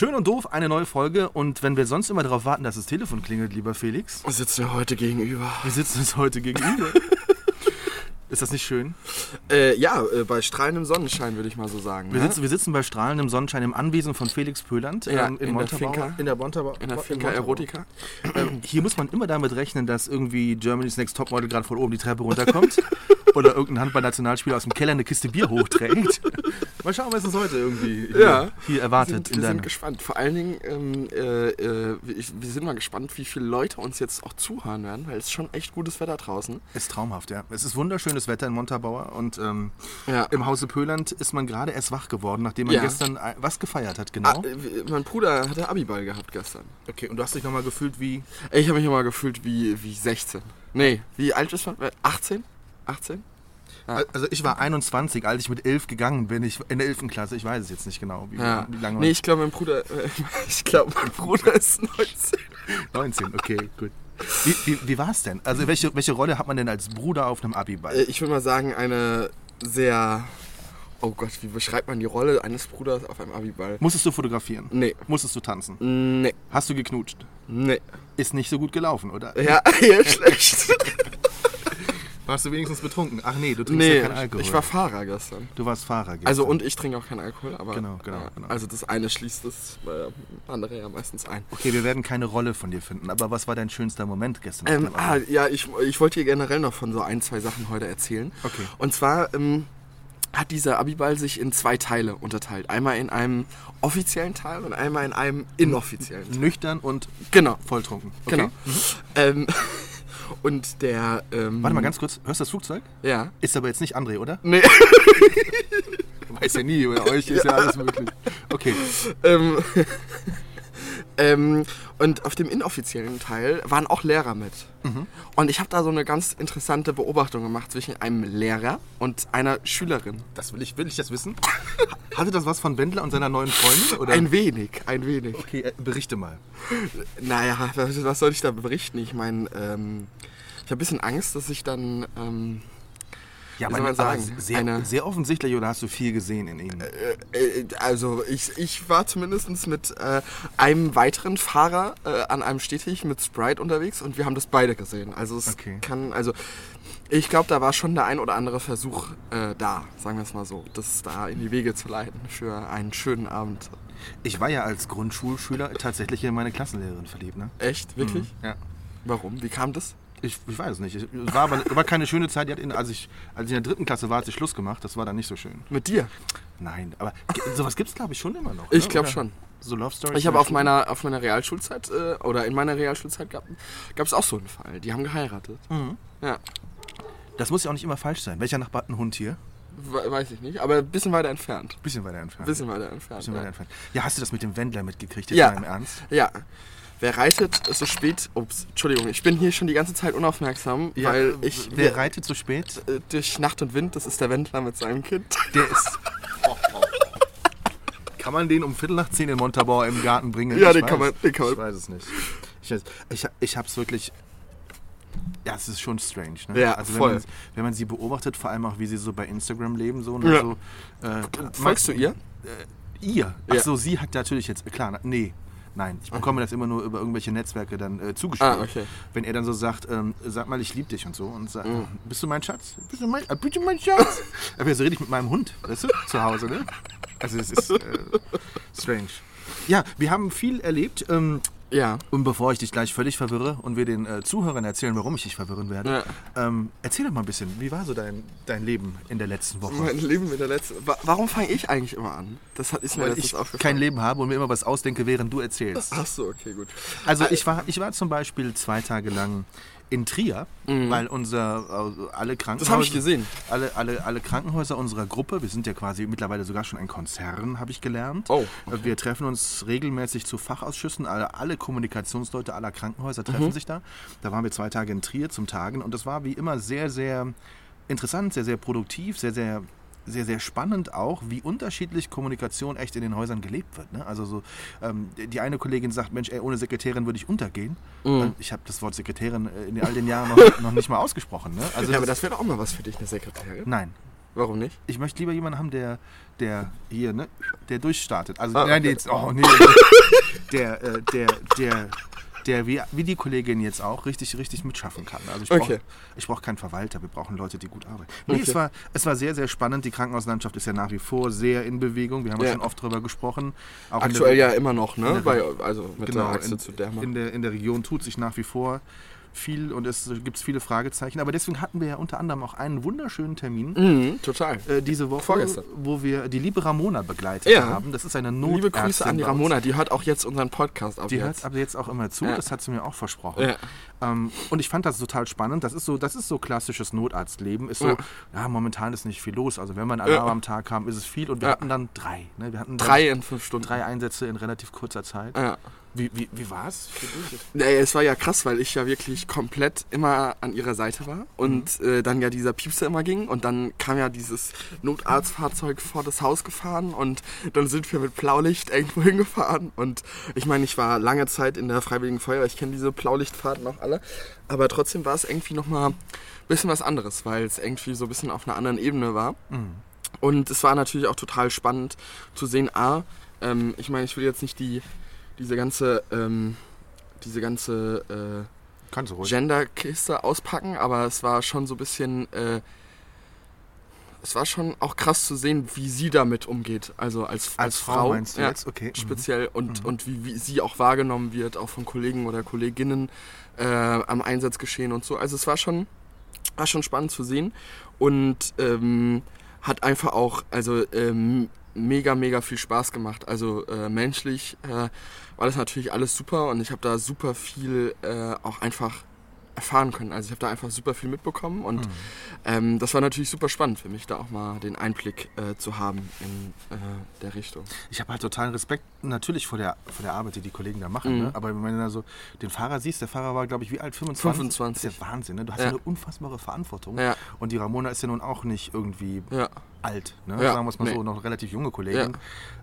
Schön und doof, eine neue Folge. Und wenn wir sonst immer darauf warten, dass das Telefon klingelt, lieber Felix, Wir sitzen ja heute gegenüber. wir sitzen uns heute gegenüber. Ist das nicht schön? Äh, ja, äh, bei strahlendem Sonnenschein würde ich mal so sagen. Wir ne? sitzen, wir sitzen bei strahlendem Sonnenschein im Anwesen von Felix Pöland Ja, ähm, in der Montabaur- Finca. In der, Montabaur, in der in Finca. Erotica. Ähm, hier muss man immer damit rechnen, dass irgendwie Germany's Next Topmodel gerade von oben die Treppe runterkommt oder irgendein Handball-Nationalspieler aus dem Keller eine Kiste Bier hochträgt. Mal schauen, was uns heute irgendwie hier, Ja. hier Wir erwartet. sind, in wir sind gespannt. Vor allen Dingen, ähm, äh, äh, wir sind mal gespannt, wie viele Leute uns jetzt auch zuhören werden, weil es ist schon echt gutes Wetter draußen. ist traumhaft, ja. Es ist wunderschönes Wetter in Montabaur und ähm, Ja. im Hause Pöland ist man gerade erst wach geworden, nachdem man Ja. gestern ein- was gefeiert hat, genau. Ah, äh, mein Bruder hatte Abiball gehabt gestern. okay, und du hast dich nochmal gefühlt wie. Ich habe mich immer gefühlt wie, wie 16. Nee, wie alt ist man? Äh, 18? 18? Ja. Also ich war 21, als ich mit 11 gegangen bin. Ich, in der 11. Klasse, ich weiß es jetzt nicht genau, wie, Ja. wie lange. Nee, ich glaube, mein Bruder, äh, ich glaube, mein Bruder ist 19. 19, okay, gut. Wie, wie, wie war es denn? Also welche, welche Rolle hat man denn als Bruder auf einem Abiball? Äh, Ich würde mal sagen, eine sehr. Oh Gott, wie beschreibt man die Rolle eines Bruders auf einem Abiball? Musstest du fotografieren? Nee. Musstest du tanzen? Nee. Hast du geknutscht? Nee. Ist nicht so gut gelaufen, oder? Ja, ja, schlecht. Warst du wenigstens betrunken? Ach nee, du trinkst nee, ja keinen Alkohol. ich war Fahrer gestern. du warst Fahrer gestern. Also und ich trinke auch keinen Alkohol, aber. Genau, genau, ja, genau. Also das eine schließt das äh, andere ja meistens ein. Okay, wir werden keine Rolle von dir finden, aber was war dein schönster Moment gestern? Ähm, ah, ja, ich, ich wollte dir generell noch von so ein, zwei Sachen heute erzählen. Okay. Und zwar ähm, hat dieser Abiball sich in zwei Teile unterteilt. Einmal in einem offiziellen Teil und einmal in einem inoffiziellen Teil. Nüchtern und Genau. volltrunken. Okay. Genau. Ähm, und der. Ähm, Warte mal ganz kurz, hörst du das Flugzeug? Ja. Ist aber jetzt nicht André, oder? Nee. Weiß ja nie, bei euch ist ja alles möglich. Okay. ähm, ähm, und auf dem inoffiziellen Teil waren auch Lehrer mit. Mhm. Und ich habe da so eine ganz interessante Beobachtung gemacht zwischen einem Lehrer und einer Schülerin. Das will ich, will ich das wissen? Hatte das was von Wendler und seiner neuen Freundin? Oder? Ein wenig, ein wenig. okay, äh, berichte mal. Naja, was, was soll ich da berichten? Ich meine, ähm, ich habe ein bisschen Angst, dass ich dann. Ähm, Ja, soll man aber sagen? Sehr, Eine- sehr offensichtlich, oder hast du viel gesehen in ihm? äh, also, ich, ich war zumindest mit äh, einem weiteren Fahrer äh, an einem Stetig mit Sprite unterwegs und wir haben das beide gesehen. Also, es Okay. kann. Also, ich glaube, da war schon der ein oder andere Versuch äh, da, sagen wir es mal so, das da in die Wege zu leiten für einen schönen Abend. Ich war ja als Grundschulschüler tatsächlich in meine Klassenlehrerin verliebt, ne? Echt? Wirklich? Ja. Warum? Wie kam das? Ich, ich weiß es nicht. Es war aber war keine schöne Zeit. Die hat in, als, ich, als ich in der dritten Klasse war, hat sie Schluss gemacht. Das war dann nicht so schön. Mit dir? Nein, aber sowas gibt es, glaube ich, schon immer noch. Ich ne? glaub Oder? schon. So Love Stories. Ich habe auf meiner, auf meiner Realschulzeit, äh, oder in meiner Realschulzeit gab es auch so einen Fall. Die haben geheiratet. Mhm. Ja, Das muss ja auch nicht immer falsch sein. Welcher Nachbar hat einen Hund hier? we- weiß ich nicht, aber ein bisschen weiter entfernt. Bisschen weiter entfernt. Bisschen weiter entfernt. Bisschen weiter ja. entfernt. Ja, hast du das mit dem Wendler mitgekriegt? Jetzt Ja. mal im Ernst? ja. Wer reitet so spät? Ups, Entschuldigung, ich bin hier schon die ganze Zeit unaufmerksam, weil ich Wer reitet so spät? äh, durch Nacht und Wind, das ist der Wendler mit seinem Kind. Der ist. Kann man den um Viertel nach zehn in Montabaur im Garten bringen? Ja, Ich den weiß- kann man- den kann man- Ich weiß es nicht. Ich, weiß- ich, ich hab's wirklich. Ja, es ist schon strange. Ne? Ja, also voll. Wenn man, wenn man sie beobachtet, vor allem auch wie sie so bei Instagram leben, so. Ne? Ja. so äh, Folgst du ihr? Ihr? Ach Ja. so, sie hat natürlich jetzt. Klar, nee. Nein, ich bekomme das immer nur über irgendwelche Netzwerke dann äh, zugespielt. Ah, okay. Wenn er dann so sagt, ähm, sag mal, ich liebe dich und so. Und sagt, Mhm. bist du mein Schatz? Bist du mein, äh, bitte mein Schatz? Aber so rede ich mit meinem Hund, weißt du, zu Hause, ne? Also es ist äh, strange. Ja, wir haben viel erlebt. Ähm, Ja. und bevor ich dich gleich völlig verwirre und wir den äh, Zuhörern erzählen, warum ich dich verwirren werde, ähm, erzähl doch mal ein bisschen, wie war so dein, dein Leben in der letzten Woche? Mein Leben mit der letzten. Wa warum fange ich eigentlich immer an? Das hat, ist mir Weil ich kein Leben habe und mir immer was ausdenke, während du erzählst. Ach so, okay, gut. Also ich war, ich war zum Beispiel zwei Tage lang in Trier, weil unser äh, alle Krankenhäuser, Mhm. Das habe ich gesehen. alle, alle, alle Krankenhäuser unserer Gruppe, wir sind ja quasi mittlerweile sogar schon ein Konzern, habe ich gelernt. Oh, Äh, Wir treffen uns regelmäßig zu Fachausschüssen, alle, alle Kommunikationsleute aller Krankenhäuser treffen Mhm. sich da. Da waren wir zwei Tage in Trier zum Tagen und das war wie immer sehr, sehr interessant, sehr, sehr produktiv, sehr, sehr sehr, sehr spannend auch, wie unterschiedlich Kommunikation echt in den Häusern gelebt wird. Ne? Also so, ähm, die eine Kollegin sagt, Mensch, ey, ohne Sekretärin würde ich untergehen. Mhm. Ich habe das Wort Sekretärin äh, in all den Jahren noch, noch nicht mal ausgesprochen. Ne? Also Ja, aber das, das wäre doch auch mal was für dich, eine Sekretärin. nein, Warum nicht? ich möchte lieber jemanden haben, der, der hier, ne, der durchstartet. Also, Ah, nein, okay. jetzt, oh, nee, der, äh, der, der, der, wie, wie die Kollegin jetzt auch, richtig, richtig mitschaffen kann. Also, ich brauche Okay. ich brauch keinen Verwalter, wir brauchen Leute, die gut arbeiten. Nee, Okay. es, war, es war sehr, sehr spannend. Die Krankenhauslandschaft ist ja nach wie vor sehr in Bewegung. Wir haben ja Ja. schon oft drüber gesprochen. Auch Aktuell der, ja immer noch, ne? Bei, also mit genau, der Achse in, zu Derma. in, der, in der Region tut sich nach wie vor viel und es gibt viele Fragezeichen. Aber deswegen hatten wir ja unter anderem auch einen wunderschönen Termin. Mhm, total. äh, diese Woche, Vorgestern. wo wir die liebe Ramona begleitet Ja. haben. Das ist eine Notärztin. Liebe Grüße an die. Ramona, die hört auch jetzt unseren Podcast ab Die jetzt. hört aber jetzt auch immer zu, Ja. das hat sie mir auch versprochen. Ja. Ähm, und ich fand das total spannend. Das ist so, das ist so klassisches Notarztleben. Ist so, Ja. ja, momentan ist nicht viel los. Also wenn wir einen Alarm am Tag haben, ist es viel. Und wir hatten dann drei. Ne? Wir hatten Drei in fünf Stunden. drei Einsätze in relativ kurzer Zeit. Ja. Wie, wie, wie war es? Nee, es war ja krass, weil ich ja wirklich komplett immer an ihrer Seite war und äh, dann ja dieser Piepser immer ging und dann kam ja dieses Notarztfahrzeug vor das Haus gefahren und dann sind wir mit Blaulicht irgendwo hingefahren und ich meine, ich war lange Zeit in der Freiwilligen Feuerwehr, ich kenne diese Blaulichtfahrten auch alle, aber trotzdem war es irgendwie nochmal ein bisschen was anderes, weil es irgendwie so ein bisschen auf einer anderen Ebene war. Und es war natürlich auch total spannend zu sehen, A, ähm, ich meine, ich will jetzt nicht die, diese ganze, ähm, diese ganze äh. Gender-Kiste auspacken, aber es war schon so ein bisschen, äh, es war schon auch krass zu sehen, wie sie damit umgeht. Also als, als, Frau, meinst du ja, jetzt? Okay. Mhm. speziell und, und wie, wie sie auch wahrgenommen wird, auch von Kollegen oder Kolleginnen äh, am Einsatz geschehen und so. Also es war schon, war schon spannend zu sehen und ähm, hat einfach auch also ähm, mega, mega viel Spaß gemacht. Also äh, menschlich äh, war das natürlich alles super und ich habe da super viel äh, auch einfach erfahren können. Also ich habe da einfach super viel mitbekommen und ähm, das war natürlich super spannend für mich, da auch mal den Einblick äh, zu haben in äh, der Richtung. Ich habe halt totalen Respekt natürlich vor der, vor der Arbeit, die die Kollegen da machen. Mhm. Ne? Aber wenn du da so den Fahrer siehst, der Fahrer war, glaube ich, wie alt? 25? 25. Das ist ja Wahnsinn. Ne? Du hast ja. eine unfassbare Verantwortung. Ja. Und die Ramona ist ja nun auch nicht irgendwie Ja, alt. Ne? Ja, Sagen wir es mal nee. so, noch relativ junge Kollegin.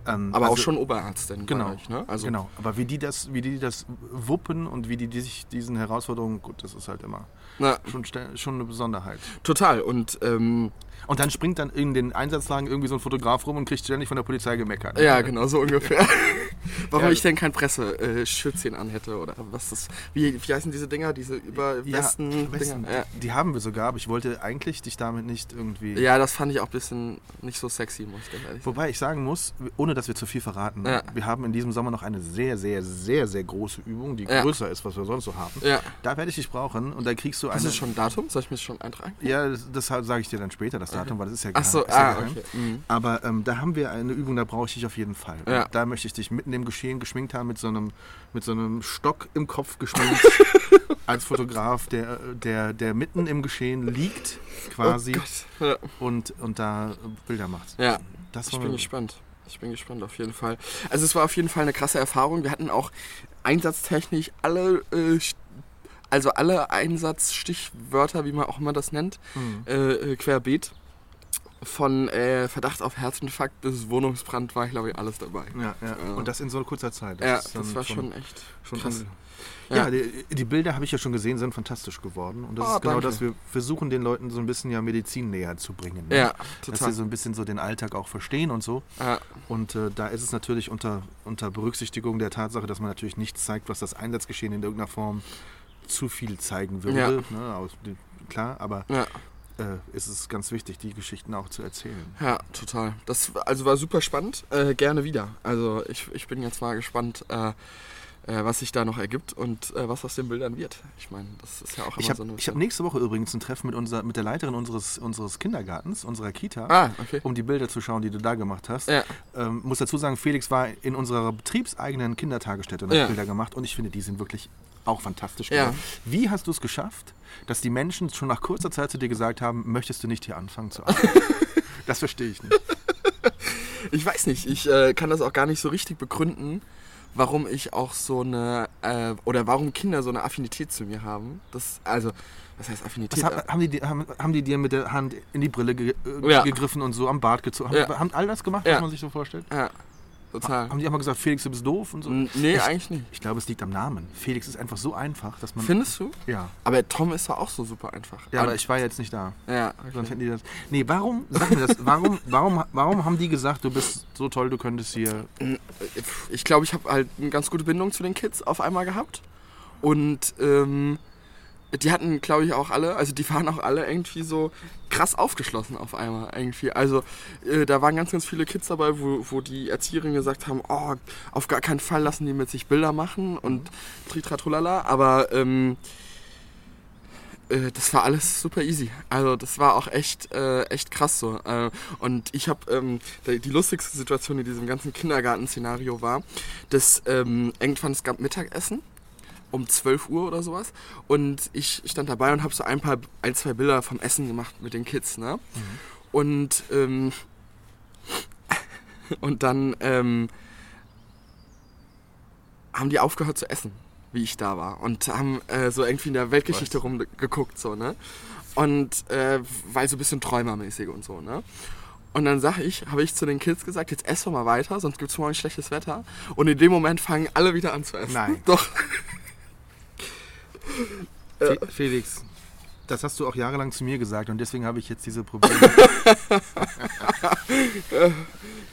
Ähm, aber auch also- schon Oberärztin. Genau, euch, ne? also, genau. Aber wie die das, wie die das wuppen und wie die, die sich diesen Herausforderungen, gut, das ist halt immer Na, schon, schon eine Besonderheit. total. Und ähm, Und dann springt dann in den Einsatzlagen irgendwie so ein Fotograf rum und kriegt ständig von der Polizei gemeckert. ja, genau so ungefähr. Warum Ja. ich denn kein Presseschützchen anhätte oder was das. Wie, wie heißen diese Dinger? Diese über Ja, Westen, Westen, Dinger? Ja. Die haben wir sogar, aber ich wollte eigentlich dich damit nicht irgendwie. ja, das fand ich auch ein bisschen nicht so sexy, muss ich ganz ehrlich sagen. Wobei ich sagen muss, ohne dass wir zu viel verraten, Ja. wir haben in diesem Sommer noch eine sehr, sehr, sehr, sehr große Übung, die Ja. größer ist, was wir sonst so haben. Ja. Da werde ich dich brauchen und da kriegst du eine. Hast du schon ein Datum? Soll ich mir das schon eintragen? Ja, das, das sage ich dir dann später, das Datum, weil das ist ja Ach so, ist ja ah, geheim. okay. Mhm. Aber ähm, da haben wir eine Übung, da brauche ich dich auf jeden Fall. Ja. Da möchte ich dich mitten im Geschehen geschminkt haben, mit so einem, mit so einem Stock im Kopf geschminkt, als Fotograf, der, der, der mitten im Geschehen liegt, quasi, Oh. Ja. und, und da Bilder macht. Ja, Das ich bin gespannt. Ich bin gespannt auf jeden Fall. Also es war auf jeden Fall eine krasse Erfahrung. Wir hatten auch einsatztechnisch alle, äh, also alle Einsatzstichwörter, wie man auch immer das nennt, Mhm. äh, äh, querbeet. Von äh, Verdacht auf Herzinfarkt bis Wohnungsbrand war, glaube ich, alles dabei. Ja, ja. Ja. Und das in so kurzer Zeit. ja, ist dann das war schon echt schon krass. Ja, Ja. die, die Bilder habe ich ja schon gesehen, sind fantastisch geworden. Und das Oh, ist genau danke. das, wir versuchen den Leuten so ein bisschen ja Medizin näher zu bringen. ne? Ja, Dass sie total. so ein bisschen so den Alltag auch verstehen und so. Ja, Und äh, da ist es natürlich unter, unter Berücksichtigung der Tatsache, dass man natürlich nichts zeigt, was das Einsatzgeschehen in irgendeiner Form zu viel zeigen würde. Ja. Ne? Aus, klar, aber ja, äh, ist es ganz wichtig, die Geschichten auch zu erzählen. ja, total. Das war- also war super spannend. Äh, gerne wieder. Also ich, ich bin jetzt mal gespannt, äh, äh, was sich da noch ergibt und äh, was aus den Bildern wird. Ich meine, das ist ja auch immer Ich habe so eine. hab nächste Woche übrigens ein Treffen mit, unser, mit der Leiterin unseres, unseres Kindergartens, unserer Kita. ah, okay. um die Bilder zu schauen, die du da gemacht hast. Ja. Ähm, muss dazu sagen, Felix war in unserer betriebseigenen Kindertagesstätte und hat Ja. Bilder gemacht und ich finde, die sind wirklich auch fantastisch Ja. Wie hast du es geschafft, dass die Menschen schon nach kurzer Zeit zu dir gesagt haben, möchtest du nicht hier anfangen zu arbeiten? das verstehe ich nicht. Ich weiß nicht, ich äh, kann das auch gar nicht so richtig begründen, warum ich auch so eine, äh, oder warum Kinder so eine Affinität zu mir haben. Das, also, was heißt Affinität? Was, ha- haben, die, dir- haben, haben die dir mit der Hand in die Brille ge äh, Ja. gegriffen und so am Bart gezogen? Ja. Haben, haben all das gemacht, was man sich so vorstellt? ja, total. Haben die auch mal gesagt, Felix, du bist doof und so? Nee, Ich- eigentlich nicht. Ich glaube, es liegt am Namen. Felix ist einfach so einfach, dass man. Findest du? Ja. Aber Tom ist doch auch so super einfach. Ja, aber ich war jetzt nicht da. Ja, Sonst okay. hätten die das. Nee, warum, sag mir das, warum, warum, warum haben die gesagt, du bist so toll, du könntest hier. Ich glaube, ich habe halt eine ganz gute Bindung zu den Kids auf einmal gehabt. Und ähm, die hatten, glaube ich, auch alle, also die waren auch alle irgendwie so krass aufgeschlossen auf einmal irgendwie. Also äh, da waren ganz, ganz viele Kids dabei, wo, wo die Erzieherinnen gesagt haben, oh, auf gar keinen Fall lassen die mit sich Bilder machen und tritratrolala. Aber ähm, äh, das war alles super easy. Also das war auch echt, äh, echt krass so. Äh, und ich habe ähm, die die lustigste Situation in diesem ganzen Kindergarten-Szenario war, dass ähm, irgendwann es gab Mittagessen um 12 Uhr oder sowas und ich stand dabei und habe so ein paar, ein, zwei Bilder vom Essen gemacht mit den Kids, ne? Und ähm, und dann ähm, haben die aufgehört zu essen, wie ich da war. Und haben äh, so irgendwie in der Weltgeschichte rumgeguckt, so, ne? Und äh, weil so ein bisschen träumermäßig und so, ne? Und dann sag ich, habe ich zu den Kids gesagt, jetzt ess doch mal weiter, sonst gibt es morgen schlechtes Wetter. Und in dem Moment fangen alle wieder an zu essen. Nein. Doch. Fe Felix, das hast du auch jahrelang zu mir gesagt und deswegen habe ich jetzt diese Probleme.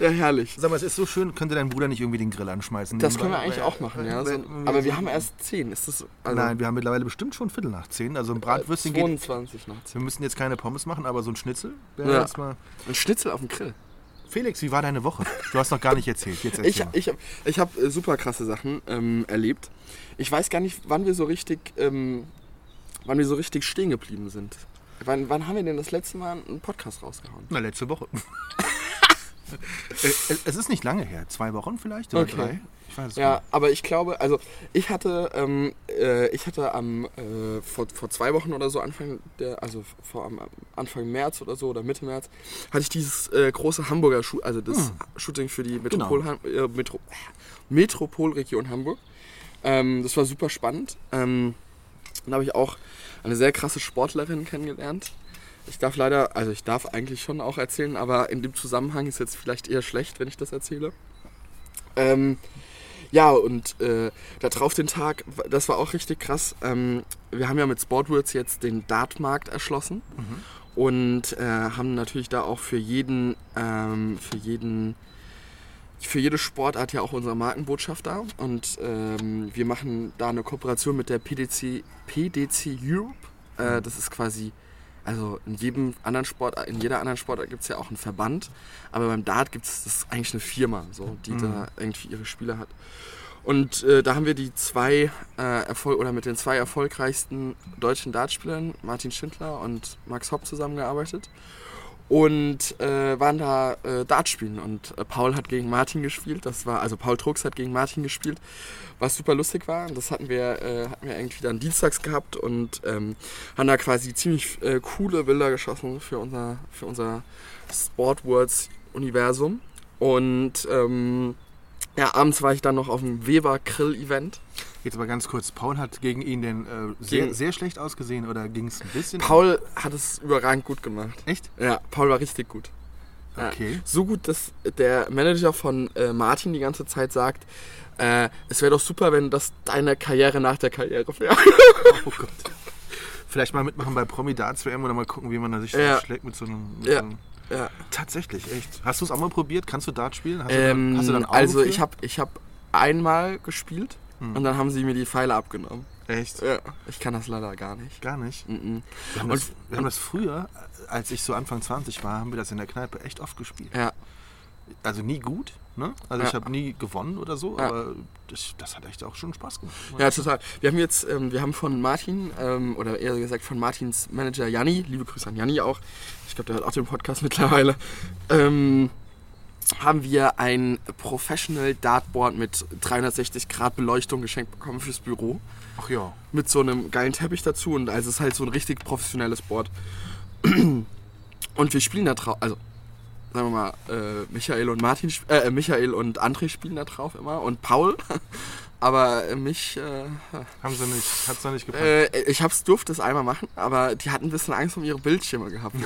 Ja, herrlich. Sag mal, es ist so schön, könnte dein Bruder nicht irgendwie den Grill anschmeißen? Das können wir eigentlich auch machen, ja. So, aber wir haben erst 10. Ist das, also Nein, wir haben mittlerweile bestimmt schon Viertel nach zehn. Also ein Bratwürstchen geht. 22 noch. Wir müssen jetzt keine Pommes machen, aber so ein Schnitzel wäre Ja. jetzt mal. Ein Schnitzel auf dem Grill. Felix, wie war deine Woche? Du hast noch gar nicht erzählt. Jetzt Ich, erzähl. ich habe ich hab, äh, super krasse Sachen ähm, erlebt. Ich weiß gar nicht, wann wir so richtig, ähm, wann wir so richtig stehen geblieben sind. Wann, wann haben wir denn das letzte Mal einen Podcast rausgehauen? Na, letzte Woche. Äh, es ist nicht lange her. Zwei Wochen vielleicht? Oder Okay. drei? Ja, aber ich glaube, also ich hatte, ähm, äh, ich hatte am äh, vor, vor zwei Wochen oder so Anfang der, also vor am Anfang März oder so oder Mitte März, hatte ich dieses äh, große Hamburger Schu also das Shooting für die Metropol äh, Metro Metropolregion Hamburg. Ähm, das war super spannend. Ähm, dann habe ich auch eine sehr krasse Sportlerin kennengelernt. Ich darf leider, also ich darf eigentlich schon auch erzählen, aber in dem Zusammenhang ist jetzt vielleicht eher schlecht, wenn ich das erzähle. Ähm, ja, und äh, da drauf den Tag, das war auch richtig krass. Ähm, wir haben ja mit Sportwords jetzt den Dartmarkt erschlossen und äh, haben natürlich da auch für jeden, ähm, für jeden, für jede Sportart ja auch unsere Markenbotschaft da. Und ähm, wir machen da eine Kooperation mit der PDC, PDC Europe. Äh, das ist quasi, also in jedem anderen Sport, in jeder anderen Sportart gibt es ja auch einen Verband. Aber beim Dart gibt es eigentlich eine Firma, so, die da irgendwie ihre Spieler hat. Und äh, da haben wir die zwei äh, Erfolg oder mit den zwei erfolgreichsten deutschen Dartspielern, Martin Schindler und Max Hopp, zusammengearbeitet. Und äh, waren da äh, Dart spielen. Und äh, Paul hat gegen Martin gespielt. Das war, also Paul Trux hat gegen Martin gespielt, was super lustig war. Das hatten wir, äh, hatten wir irgendwie dann dienstags gehabt und ähm, haben da quasi ziemlich äh, coole Bilder geschossen für unser, für unser Sportwords-Universum. Und ähm, ja, abends war ich dann noch auf dem Weber Grill-Event. Jetzt aber ganz kurz. Paul hat gegen ihn den äh, sehr, sehr schlecht ausgesehen oder ging es ein bisschen? Paul hat es überragend gut gemacht. Echt? Ja, Paul war richtig gut. Ja, Okay. So gut, dass der Manager von äh, Martin die ganze Zeit sagt, äh, es wäre doch super, wenn das deine Karriere nach der Karriere wäre. Oh Gott. Vielleicht mal mitmachen bei Promi Darts WM oder mal gucken, wie man da sich Ja. schlägt mit so einem. Mit Ja. so einem ja. Tatsächlich, echt. Hast du es auch mal probiert? Kannst du Dart spielen? Hast, Ähm, du, da, hast du dann Augen also für? ich habe ich hab einmal gespielt Hm. und dann haben sie mir die Pfeile abgenommen. Echt? Ja, ich kann das leider gar nicht. Gar nicht. Mhm. Wir haben, Und- das, wir haben das früher, als ich so Anfang 20 war, haben wir das in der Kneipe echt oft gespielt. Ja, Also nie gut, ne? Also Ja. ich habe nie gewonnen oder so, Ja. aber das, das hat echt auch schon Spaß gemacht. Ja, total. Wir haben jetzt, ähm, wir haben von Martin, ähm, oder eher gesagt von Martins Manager Janni, liebe Grüße an Janni auch, ich glaube, der hört auch den Podcast mittlerweile, ähm, haben wir ein Professional Dartboard mit 360 Grad Beleuchtung geschenkt bekommen fürs Büro. Ach ja. Mit so einem geilen Teppich dazu und also es ist halt so ein richtig professionelles Board. Und wir spielen da drauf, also sagen wir mal, äh, Michael und Martin, äh, Michael und André spielen da drauf immer und Paul. Aber mich, äh, Haben sie nicht, hat's noch nicht gepackt. äh, ich hab's durfte es einmal machen, aber die hatten ein bisschen Angst um ihre Bildschirme gehabt.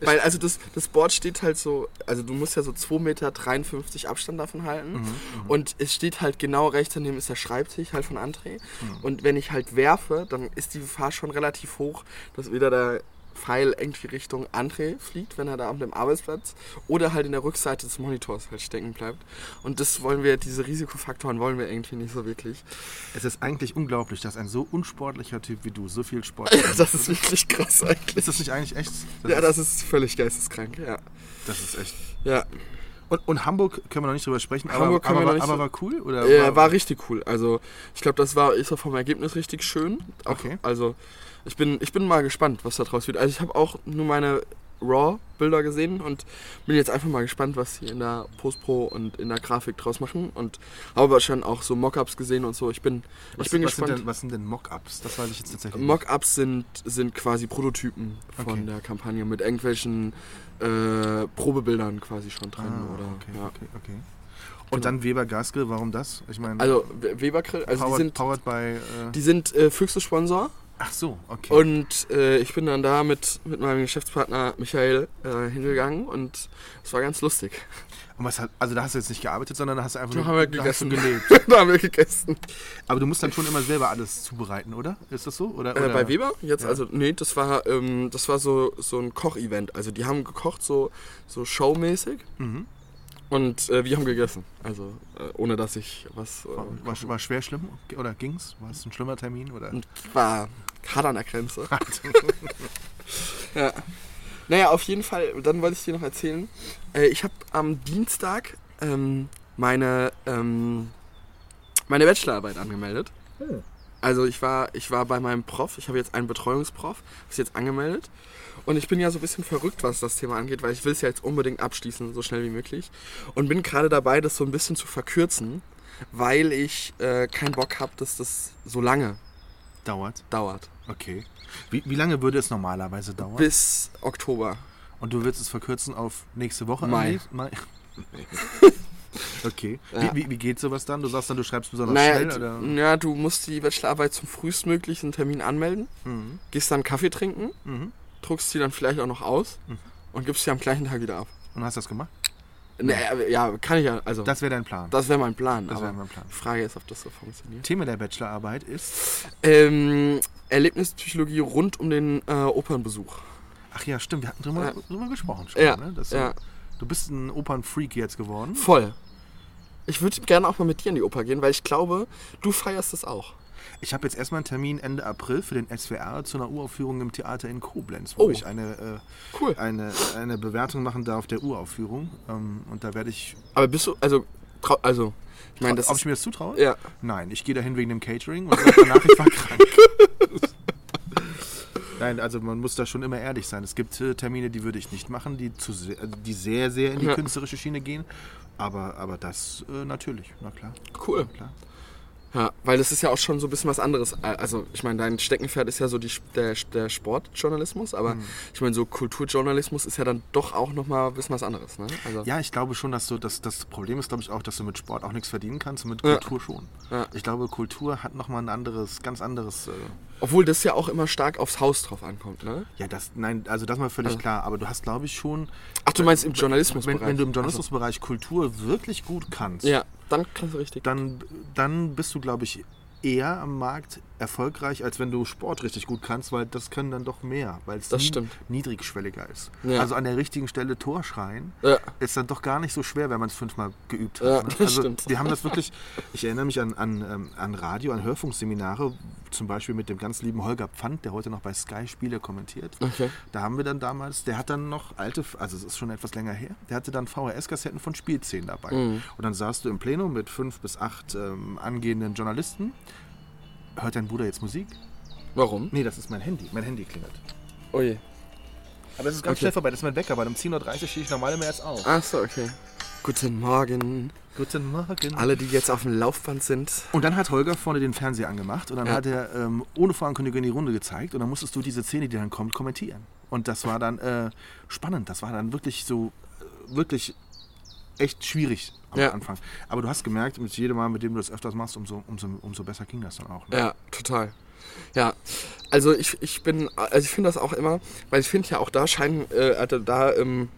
Weil also das, das Board steht halt so, also du musst ja so 2,53 Meter Abstand davon halten. und es steht halt genau rechts daneben ist der Schreibtisch halt von André. Und wenn ich halt werfe, dann ist die Gefahr schon relativ hoch, dass wieder der Pfeil irgendwie Richtung André fliegt, wenn er da auf dem Arbeitsplatz oder halt in der Rückseite des Monitors halt stecken bleibt. Und das wollen wir, diese Risikofaktoren wollen wir irgendwie nicht so wirklich. es ist eigentlich unglaublich, dass ein so unsportlicher Typ wie du so viel Sport Ja, das ist wirklich krass eigentlich. Ist das nicht eigentlich echt? ja, das ist völlig geisteskrank, ja. das ist echt. Ja, Und, und Hamburg können wir noch nicht drüber sprechen, Hamburg aber, aber, aber war cool? Oder äh, war richtig cool. Also ich glaube, das war ist auch vom Ergebnis richtig schön. Auch, Okay. Also ich bin, ich bin mal gespannt, was da draus wird. Also ich habe auch nur meine RAW-Bilder gesehen und bin jetzt einfach mal gespannt, was sie in der Postpro und in der Grafik draus machen. Und habe schon auch so Mockups gesehen und so. Ich bin, was, ich bin was Sind gespannt. denn, was sind denn Mockups? Das weiß ich jetzt tatsächlich nicht. Mockups sind, sind quasi Prototypen von Okay. der Kampagne mit irgendwelchen äh, Probebildern quasi schon drin. Ah, oder, okay, ja. okay, okay. Und dann Weber Gasgrill, warum das? Ich meine, Also We- Weber Grill, also powered, die sind, powered by. Äh, die sind äh, Füchse-Sponsor. Ach so, okay. Und äh, ich bin dann da mit, mit meinem Geschäftspartner Michael äh, hingegangen und es war ganz lustig. Und was hat, also da hast du jetzt nicht gearbeitet, sondern da hast du einfach Da nur haben wir gegessen. gelebt. da haben wir gegessen. Aber du musst dann schon immer selber alles zubereiten, oder? Ist das so? Oder, Äh, oder? bei Weber? Jetzt, Ja. also, nee, das war, ähm, das war so, so ein Kochevent. Also, die haben gekocht, so, so showmäßig. Mhm. Und äh, wir haben gegessen. Also, äh, ohne dass ich was. Äh, War, war, war schwer schlimm? Oder ging's? War es ein schlimmer Termin? Oder? Und war hart an der Grenze. ja. Naja, auf jeden Fall, dann wollte ich dir noch erzählen. Äh, ich habe am Dienstag ähm, meine, ähm, meine Bachelorarbeit angemeldet. Also ich war, ich war bei meinem Prof, ich habe jetzt einen Betreuungsprof, ist jetzt angemeldet. Und ich bin ja so ein bisschen verrückt, was das Thema angeht, weil ich will es ja jetzt unbedingt abschließen, so schnell wie möglich. Und bin gerade dabei, das so ein bisschen zu verkürzen, weil ich äh, keinen Bock habe, dass das so lange Dauert? dauert. Okay. Wie, wie lange würde es normalerweise dauern? Bis Oktober. Und du willst es verkürzen auf nächste Woche? Mai. Mai. okay. Ja. Wie, wie, wie geht sowas dann? Du sagst dann, du schreibst besonders Naja, schnell? Oder? ja, du musst die Bachelorarbeit zum frühestmöglichen Termin anmelden, Mhm. gehst dann Kaffee trinken, Mhm. Druckst sie dann vielleicht auch noch aus und gibst sie am gleichen Tag wieder ab. Und hast das gemacht? Naja, ja, kann ich ja, also das, Das wäre dein Plan. wäre mein Plan, Das wäre mein Plan. die Frage ist, ob das so funktioniert. Thema der Bachelorarbeit ist. Ähm, Erlebnispsychologie rund um den äh, Opernbesuch. Ach ja, stimmt, wir hatten drüber, Ja. drüber gesprochen schon. Ja, Ne? Dass ja. du, du bist ein Opernfreak jetzt geworden. Voll. Ich würde gerne auch mal mit dir in die Oper gehen, weil ich glaube, du feierst das auch. Ich habe jetzt erstmal einen Termin Ende April für den SWR zu einer Uraufführung im Theater in Koblenz, wo Oh. ich eine, Cool. äh, eine, eine Bewertung machen darf der Uraufführung. Ähm, und da werde ich. Aber bist du, also, trau, also, ich meine, das ob ich mir das zutraue? ja, Nein, ich gehe dahin wegen dem Catering und danach, ich war krank. Nein, also man muss da schon immer ehrlich sein. Es gibt äh, Termine, die würde ich nicht machen, die, zu sehr, also die sehr, sehr in die Ja. künstlerische Schiene gehen. Aber, aber das äh, natürlich, na klar. cool. klar. Ja, weil das ist ja auch schon so ein bisschen was anderes. Also, ich meine, dein Steckenpferd ist ja so die, der, der Sportjournalismus, aber Mhm. ich meine, so Kulturjournalismus ist ja dann doch auch nochmal ein bisschen was anderes. Ne? Also, Ja, ich glaube schon, dass du das, das Problem ist, glaube ich, auch, dass du mit Sport auch nichts verdienen kannst und mit Ja. Kultur schon. Ja. Ich glaube, Kultur hat nochmal ein anderes, ganz anderes. Äh, Obwohl das ja auch immer stark aufs Haus drauf ankommt. Ne? ja, das, nein, also das mal völlig Also- klar. Aber du hast, glaube ich, schon. Ach, du meinst im Wenn, Journalismusbereich? wenn du im Journalismusbereich Kultur wirklich gut kannst, Ja, dann kannst du richtig. dann, dann bist du, glaube ich, eher am Markt erfolgreich, als wenn du Sport richtig gut kannst, weil das können dann doch mehr, weil es niedrigschwelliger ist. Ja. Also an der richtigen Stelle Tor schreien Ja. ist dann doch gar nicht so schwer, wenn man es fünfmal geübt hat. Ja, ne? das Also stimmt. die haben das wirklich, ich erinnere mich an, an, ähm, an Radio, an Hörfunkseminare, zum Beispiel mit dem ganz lieben Holger Pfand, der heute noch bei Sky Spiele kommentiert. Okay. Da haben wir dann damals, der hat dann noch alte, also es ist schon etwas länger her, der hatte dann VHS-Kassetten von Spielszenen dabei. Mhm. Und dann saßt du im Plenum mit fünf bis acht ähm, angehenden Journalisten. Hört dein Bruder jetzt Musik? Warum? Nee, das ist mein Handy. Mein Handy klingelt. Oje. Aber es ist ganz Okay. schnell vorbei, das ist mein Wecker. Bei um 10.30 Uhr stehe ich normal immer erst auf. Ach so, okay. Guten Morgen. Guten Morgen. Alle, die jetzt auf dem Laufband sind. Und dann hat Holger vorne den Fernseher angemacht und dann Ja. hat er ähm, ohne Vorankündigung in die Runde gezeigt und dann musstest du diese Szene, die dann kommt, kommentieren. Und das war dann äh, spannend. Das war dann wirklich so, äh, wirklich echt schwierig am Ja. Anfang. Aber du hast gemerkt, mit jedem Mal, mit dem du das öfters machst, umso, umso, umso besser ging das dann auch. Ne? Ja, total. Ja, also ich, ich bin, also ich finde das auch immer, weil ich finde ja auch da scheinen, äh, also da, ähm,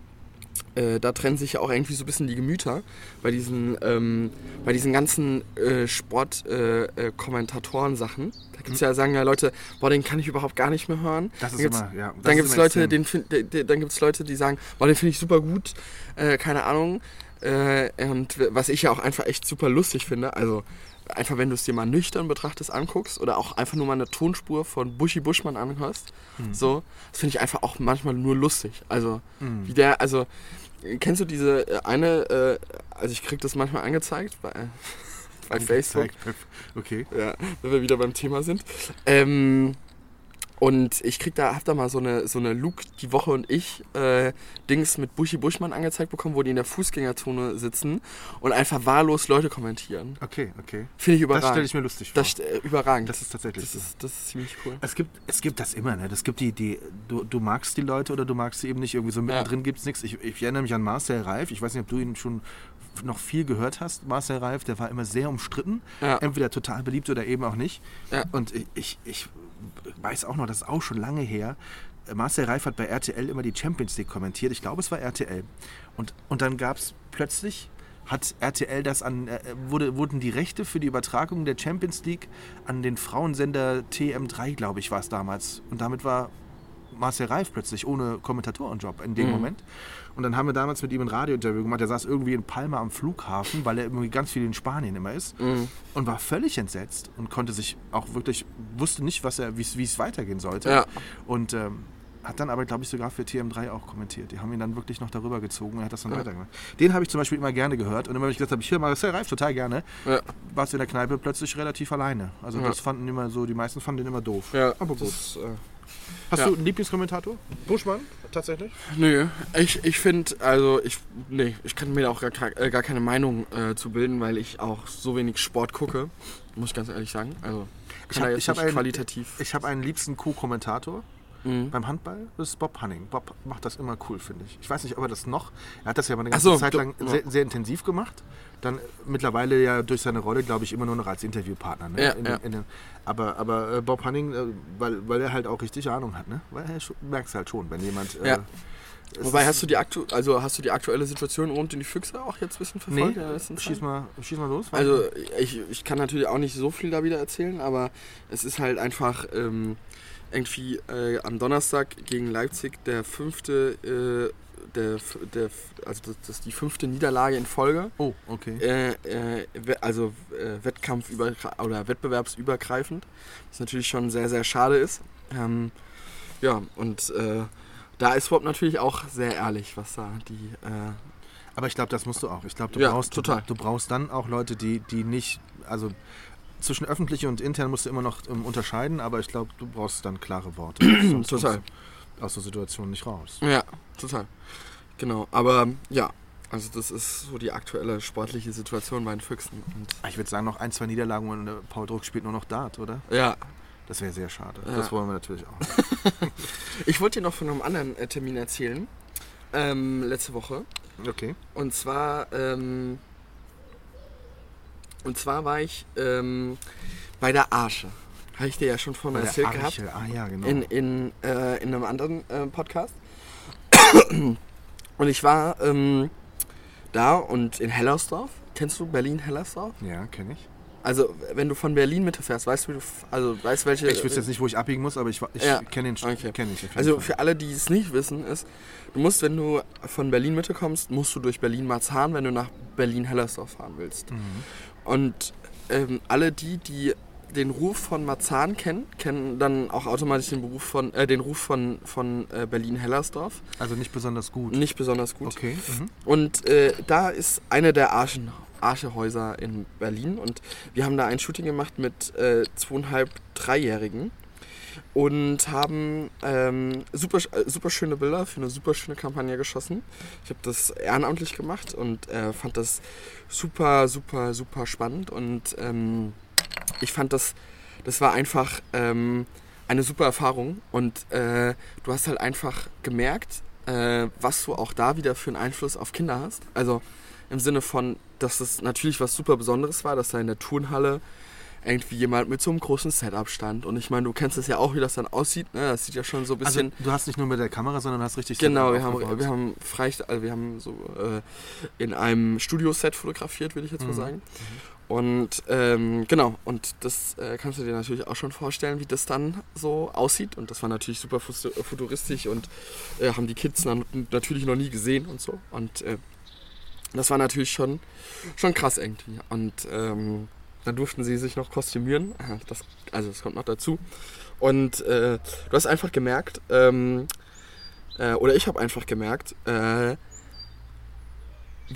äh, da trennen sich ja auch irgendwie so ein bisschen die Gemüter bei diesen, ähm, bei diesen ganzen äh, Sport-Kommentatoren-Sachen. da gibt es ja, sagen ja Leute, boah, den kann ich überhaupt gar nicht mehr hören. Das ist dann gibt's, immer- ja, das dann ist gibt es Leute, den dann gibt's Leute, die sagen, boah, den finde ich super gut, äh, keine Ahnung. Äh, und was ich ja auch einfach echt super lustig finde, also einfach wenn du es dir mal nüchtern betrachtest, anguckst oder auch einfach nur mal eine Tonspur von Buschi Buschmann anhörst, Mhm. so, das finde ich einfach auch manchmal nur lustig. Also, wie der, also, kennst du diese äh, eine, äh, also ich krieg das manchmal angezeigt bei, bei Facebook. Okay. Ja, wenn wir wieder beim Thema sind. Ähm, und ich krieg da, hab da mal so eine, so eine Luke, die Woche und ich, äh, Dings mit Buschi Buschmann angezeigt bekommen, wo die in der Fußgängerzone sitzen und einfach wahllos Leute kommentieren. Okay, okay. Finde ich Das überragend. stelle ich mir lustig vor. Das, äh, überragend. Das ist tatsächlich das so. ist, das ist ziemlich cool. Es gibt, es gibt das immer, ne? Das gibt die, die du, du magst die Leute oder du magst sie eben nicht. Irgendwie so mittendrin gibt es nichts. Ich, ich erinnere mich an Marcel Reif. Ich weiß nicht, ob du ihn schon noch viel gehört hast. Marcel Reif, der war immer sehr umstritten. Ja. Entweder total beliebt oder eben auch nicht. Ja. Und ich, ich, ich weiß auch noch, das ist auch schon lange her. Marcel Reif hat bei RTL immer die Champions League kommentiert. Ich glaube, es war RTL. Und, und dann gab es plötzlich, hat RTL das an, äh, wurde, wurden die Rechte für die Übertragung der Champions League an den Frauensender TM3, glaube ich, war es damals. Und damit war Marcel Reif plötzlich ohne Kommentatorenjob in dem Moment. Und dann haben wir damals mit ihm ein Radiointerview gemacht. Der saß irgendwie in Palma am Flughafen, weil er irgendwie ganz viel in Spanien immer ist. Und war völlig entsetzt und konnte sich auch wirklich, wusste nicht, was er, wie es- weitergehen sollte. Ja. Und ähm, hat dann aber, glaube ich, sogar für TM3 auch kommentiert. Die haben ihn dann wirklich noch darüber gezogen und er hat das dann weitergemacht. Den habe ich zum Beispiel immer gerne gehört. Und immer, wenn ich gesagt habe, ich höre Marcel Reif total gerne, Ja. warst du in der Kneipe plötzlich relativ alleine. Also Ja. das fanden immer so, die meisten fanden den immer doof. Ja, aber gut. das, äh, Hast ja. du einen Lieblingskommentator? Buschmann, tatsächlich? Nö, ich, ich finde, also ich, nee, ich kann mir da auch gar, äh, gar keine Meinung äh, zu bilden, weil ich auch so wenig Sport gucke, muss ich ganz ehrlich sagen. Also hab- ich hab nicht einen- qualitativ. Ich habe einen liebsten Co-Kommentator. Mhm. Beim Handball, das ist Bob Hanning. Bob macht das immer cool, finde ich. Ich weiß nicht, ob er das noch. Er hat das ja mal eine ganze so, Zeit lang sehr, sehr intensiv gemacht. Dann mittlerweile ja durch seine Rolle, glaube ich, immer nur noch als Interviewpartner. Ne? Ja, in, ja. In den, aber aber äh, Bob Hanning, äh, weil, weil er halt auch richtig Ahnung hat, ne? Weil er schon, merkst halt schon, wenn jemand. Äh, Ja. es Wobei hast du die aktu also hast du die aktuelle Situation rund in die Füchse auch jetzt ein bisschen Nee, verfolgt? letzten schieß mal, schieß mal los. Also ich, ich kann natürlich auch nicht so viel da wieder erzählen, aber es ist halt einfach ähm, irgendwie äh, am Donnerstag gegen Leipzig der fünfte, äh, der, der, also das, das ist die fünfte Niederlage in Folge. Oh, okay. Äh, äh, also äh, Wettkampf oder wettbewerbsübergreifend, was natürlich schon sehr, sehr schade ist. Ähm, ja, und äh, da ist Bob natürlich auch sehr ehrlich, was da die. Äh, Aber ich glaube, das musst du auch. Ich glaube, du Ja, brauchst total. Du, du brauchst dann auch Leute, die, die nicht, also zwischen öffentlich und intern musst du immer noch ähm, unterscheiden, aber ich glaube, du brauchst dann klare Worte. Total. Aus der Situation nicht raus. ja, total. Genau, aber ja, also das ist so die aktuelle sportliche Situation bei den Füchsen. Und Ich würde sagen, noch ein, zwei Niederlagen und Paul Druck spielt nur noch Dart, oder? ja, Das wäre sehr schade. Ja. Das wollen wir natürlich auch. ich wollte dir noch von einem anderen äh, Termin erzählen. Ähm, letzte Woche. Okay. Und zwar, ähm, und zwar war ich ähm, bei der Arsche. Habe ich dir ja schon vorhin erzählt gehabt. Ah ja, genau. In, in, äh, in einem anderen äh, Podcast. und ich war ähm, da und in Hellersdorf. Kennst du Berlin-Hellersdorf? ja, kenne ich. Also, wenn du von Berlin Mitte fährst, weißt du, also weißt welche. Ich wüsste jetzt nicht, wo ich abbiegen muss, aber ich, ich Ja, kenne den okay. kenn ich. Also für alle, die es nicht wissen, ist, du musst, wenn du von Berlin Mitte kommst, musst du durch Berlin-Marzahn, wenn du nach Berlin-Hellersdorf fahren willst. Mhm. Und ähm, alle die, die den Ruf von Marzahn kennen, kennen dann auch automatisch den, Beruf von, äh, den Ruf von, von äh, Berlin-Hellersdorf. also nicht besonders gut. Nicht besonders gut. Okay. Mhm. Und äh, da ist eine der Archen, Archehäuser in Berlin und wir haben da ein Shooting gemacht mit äh, zweieinhalb, dreijährigen. und haben ähm, super, äh, super schöne Bilder für eine super schöne Kampagne geschossen. Ich habe das ehrenamtlich gemacht und äh, fand das super, super, super spannend und ähm, ich fand das, das war einfach ähm, eine super Erfahrung und äh, du hast halt einfach gemerkt, äh, was du auch da wieder für einen Einfluss auf Kinder hast. Also im Sinne von, dass es natürlich was super Besonderes war, dass da in der Turnhalle irgendwie jemand mit so einem großen Setup stand. Und ich meine, du kennst es ja auch, wie das dann aussieht. Ne? Das sieht ja schon so ein Also bisschen. du hast nicht nur mit der Kamera, sondern hast richtig Genau, Setup wir haben, wir haben frei, also wir haben so äh, in einem Studioset fotografiert, würde ich jetzt mal Mhm. sagen. Und ähm, genau, und das äh, kannst du dir natürlich auch schon vorstellen, wie das dann so aussieht. Und das war natürlich super futuristisch und äh, haben die Kids natürlich noch nie gesehen und so. Und äh, das war natürlich schon, schon krass irgendwie. Und ähm, dann durften sie sich noch kostümieren. Äh, Das, also das kommt noch dazu. Und äh, du hast einfach gemerkt, ähm, äh, oder ich habe einfach gemerkt,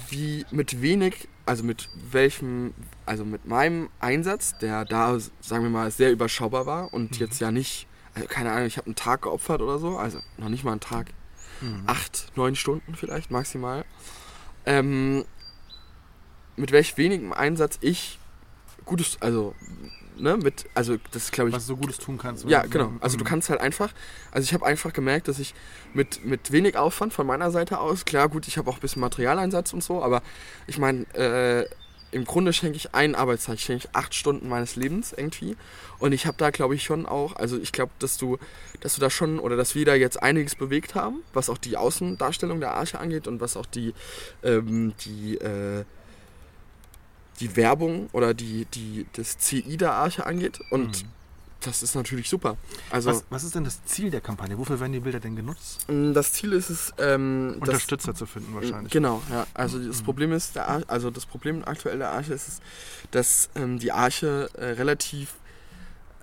wie mit wenig, also mit welchem, also mit meinem Einsatz, der da, sagen wir mal, sehr überschaubar war und jetzt ja nicht, also keine Ahnung, ich habe einen Tag geopfert oder so, also noch nicht mal einen Tag, Mhm. acht, neun Stunden vielleicht maximal, ähm, mit welch wenigem Einsatz ich gutes, also, ne, mit, also das glaube ich, Was du so Gutes tun kannst. ja, Mhm. genau. Also du Mhm. kannst halt einfach, also ich habe einfach gemerkt, dass ich mit, mit wenig Aufwand von meiner Seite aus, klar gut, ich habe auch ein bisschen Materialeinsatz und so, aber ich meine, äh, im Grunde schenke ich einen Arbeitstag, ich schenke ich acht Stunden meines Lebens irgendwie. Und ich habe da, glaube ich, schon auch, also ich glaube, dass du, dass du da schon, oder dass wir da jetzt einiges bewegt haben, was auch die Außendarstellung der Arche angeht und was auch die, ähm, die, äh, die Werbung oder die, die, das CI der Arche angeht. Und Mhm. das ist natürlich super. Also Was, was ist denn das Ziel der Kampagne? Wofür werden die Bilder denn genutzt? mh, das Ziel ist es, ähm, Unterstützer zu finden wahrscheinlich. Genau, ja. Also das Mhm. Problem ist, der Ar also das Problem aktuell der Arche ist, dass ähm, die Arche äh, relativ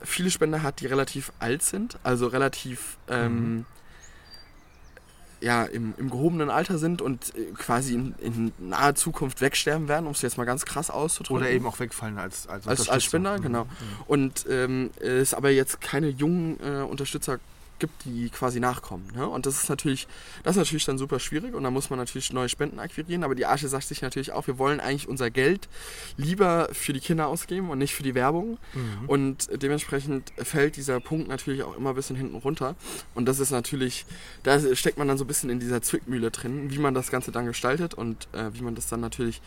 viele Spender hat, die relativ alt sind, also relativ ähm, Mhm. Ja, im, im gehobenen Alter sind und äh, quasi in, in naher Zukunft wegsterben werden, um es jetzt mal ganz krass auszudrücken. Oder eben auch wegfallen als als, Als- als. Spender, Mhm. genau. Mhm. Und ähm, es aber jetzt keine jungen äh, Unterstützer gibt, die quasi nachkommen. Ne? Und das ist natürlich, das ist natürlich dann super schwierig und da muss man natürlich neue Spenden akquirieren. Aber die Arche sagt sich natürlich auch, wir wollen eigentlich unser Geld lieber für die Kinder ausgeben und nicht für die Werbung. Mhm. Und dementsprechend fällt dieser Punkt natürlich auch immer ein bisschen hinten runter. Und das ist natürlich, da steckt man dann so ein bisschen in dieser Zwickmühle drin, wie man das Ganze dann gestaltet und äh, wie man das dann natürlich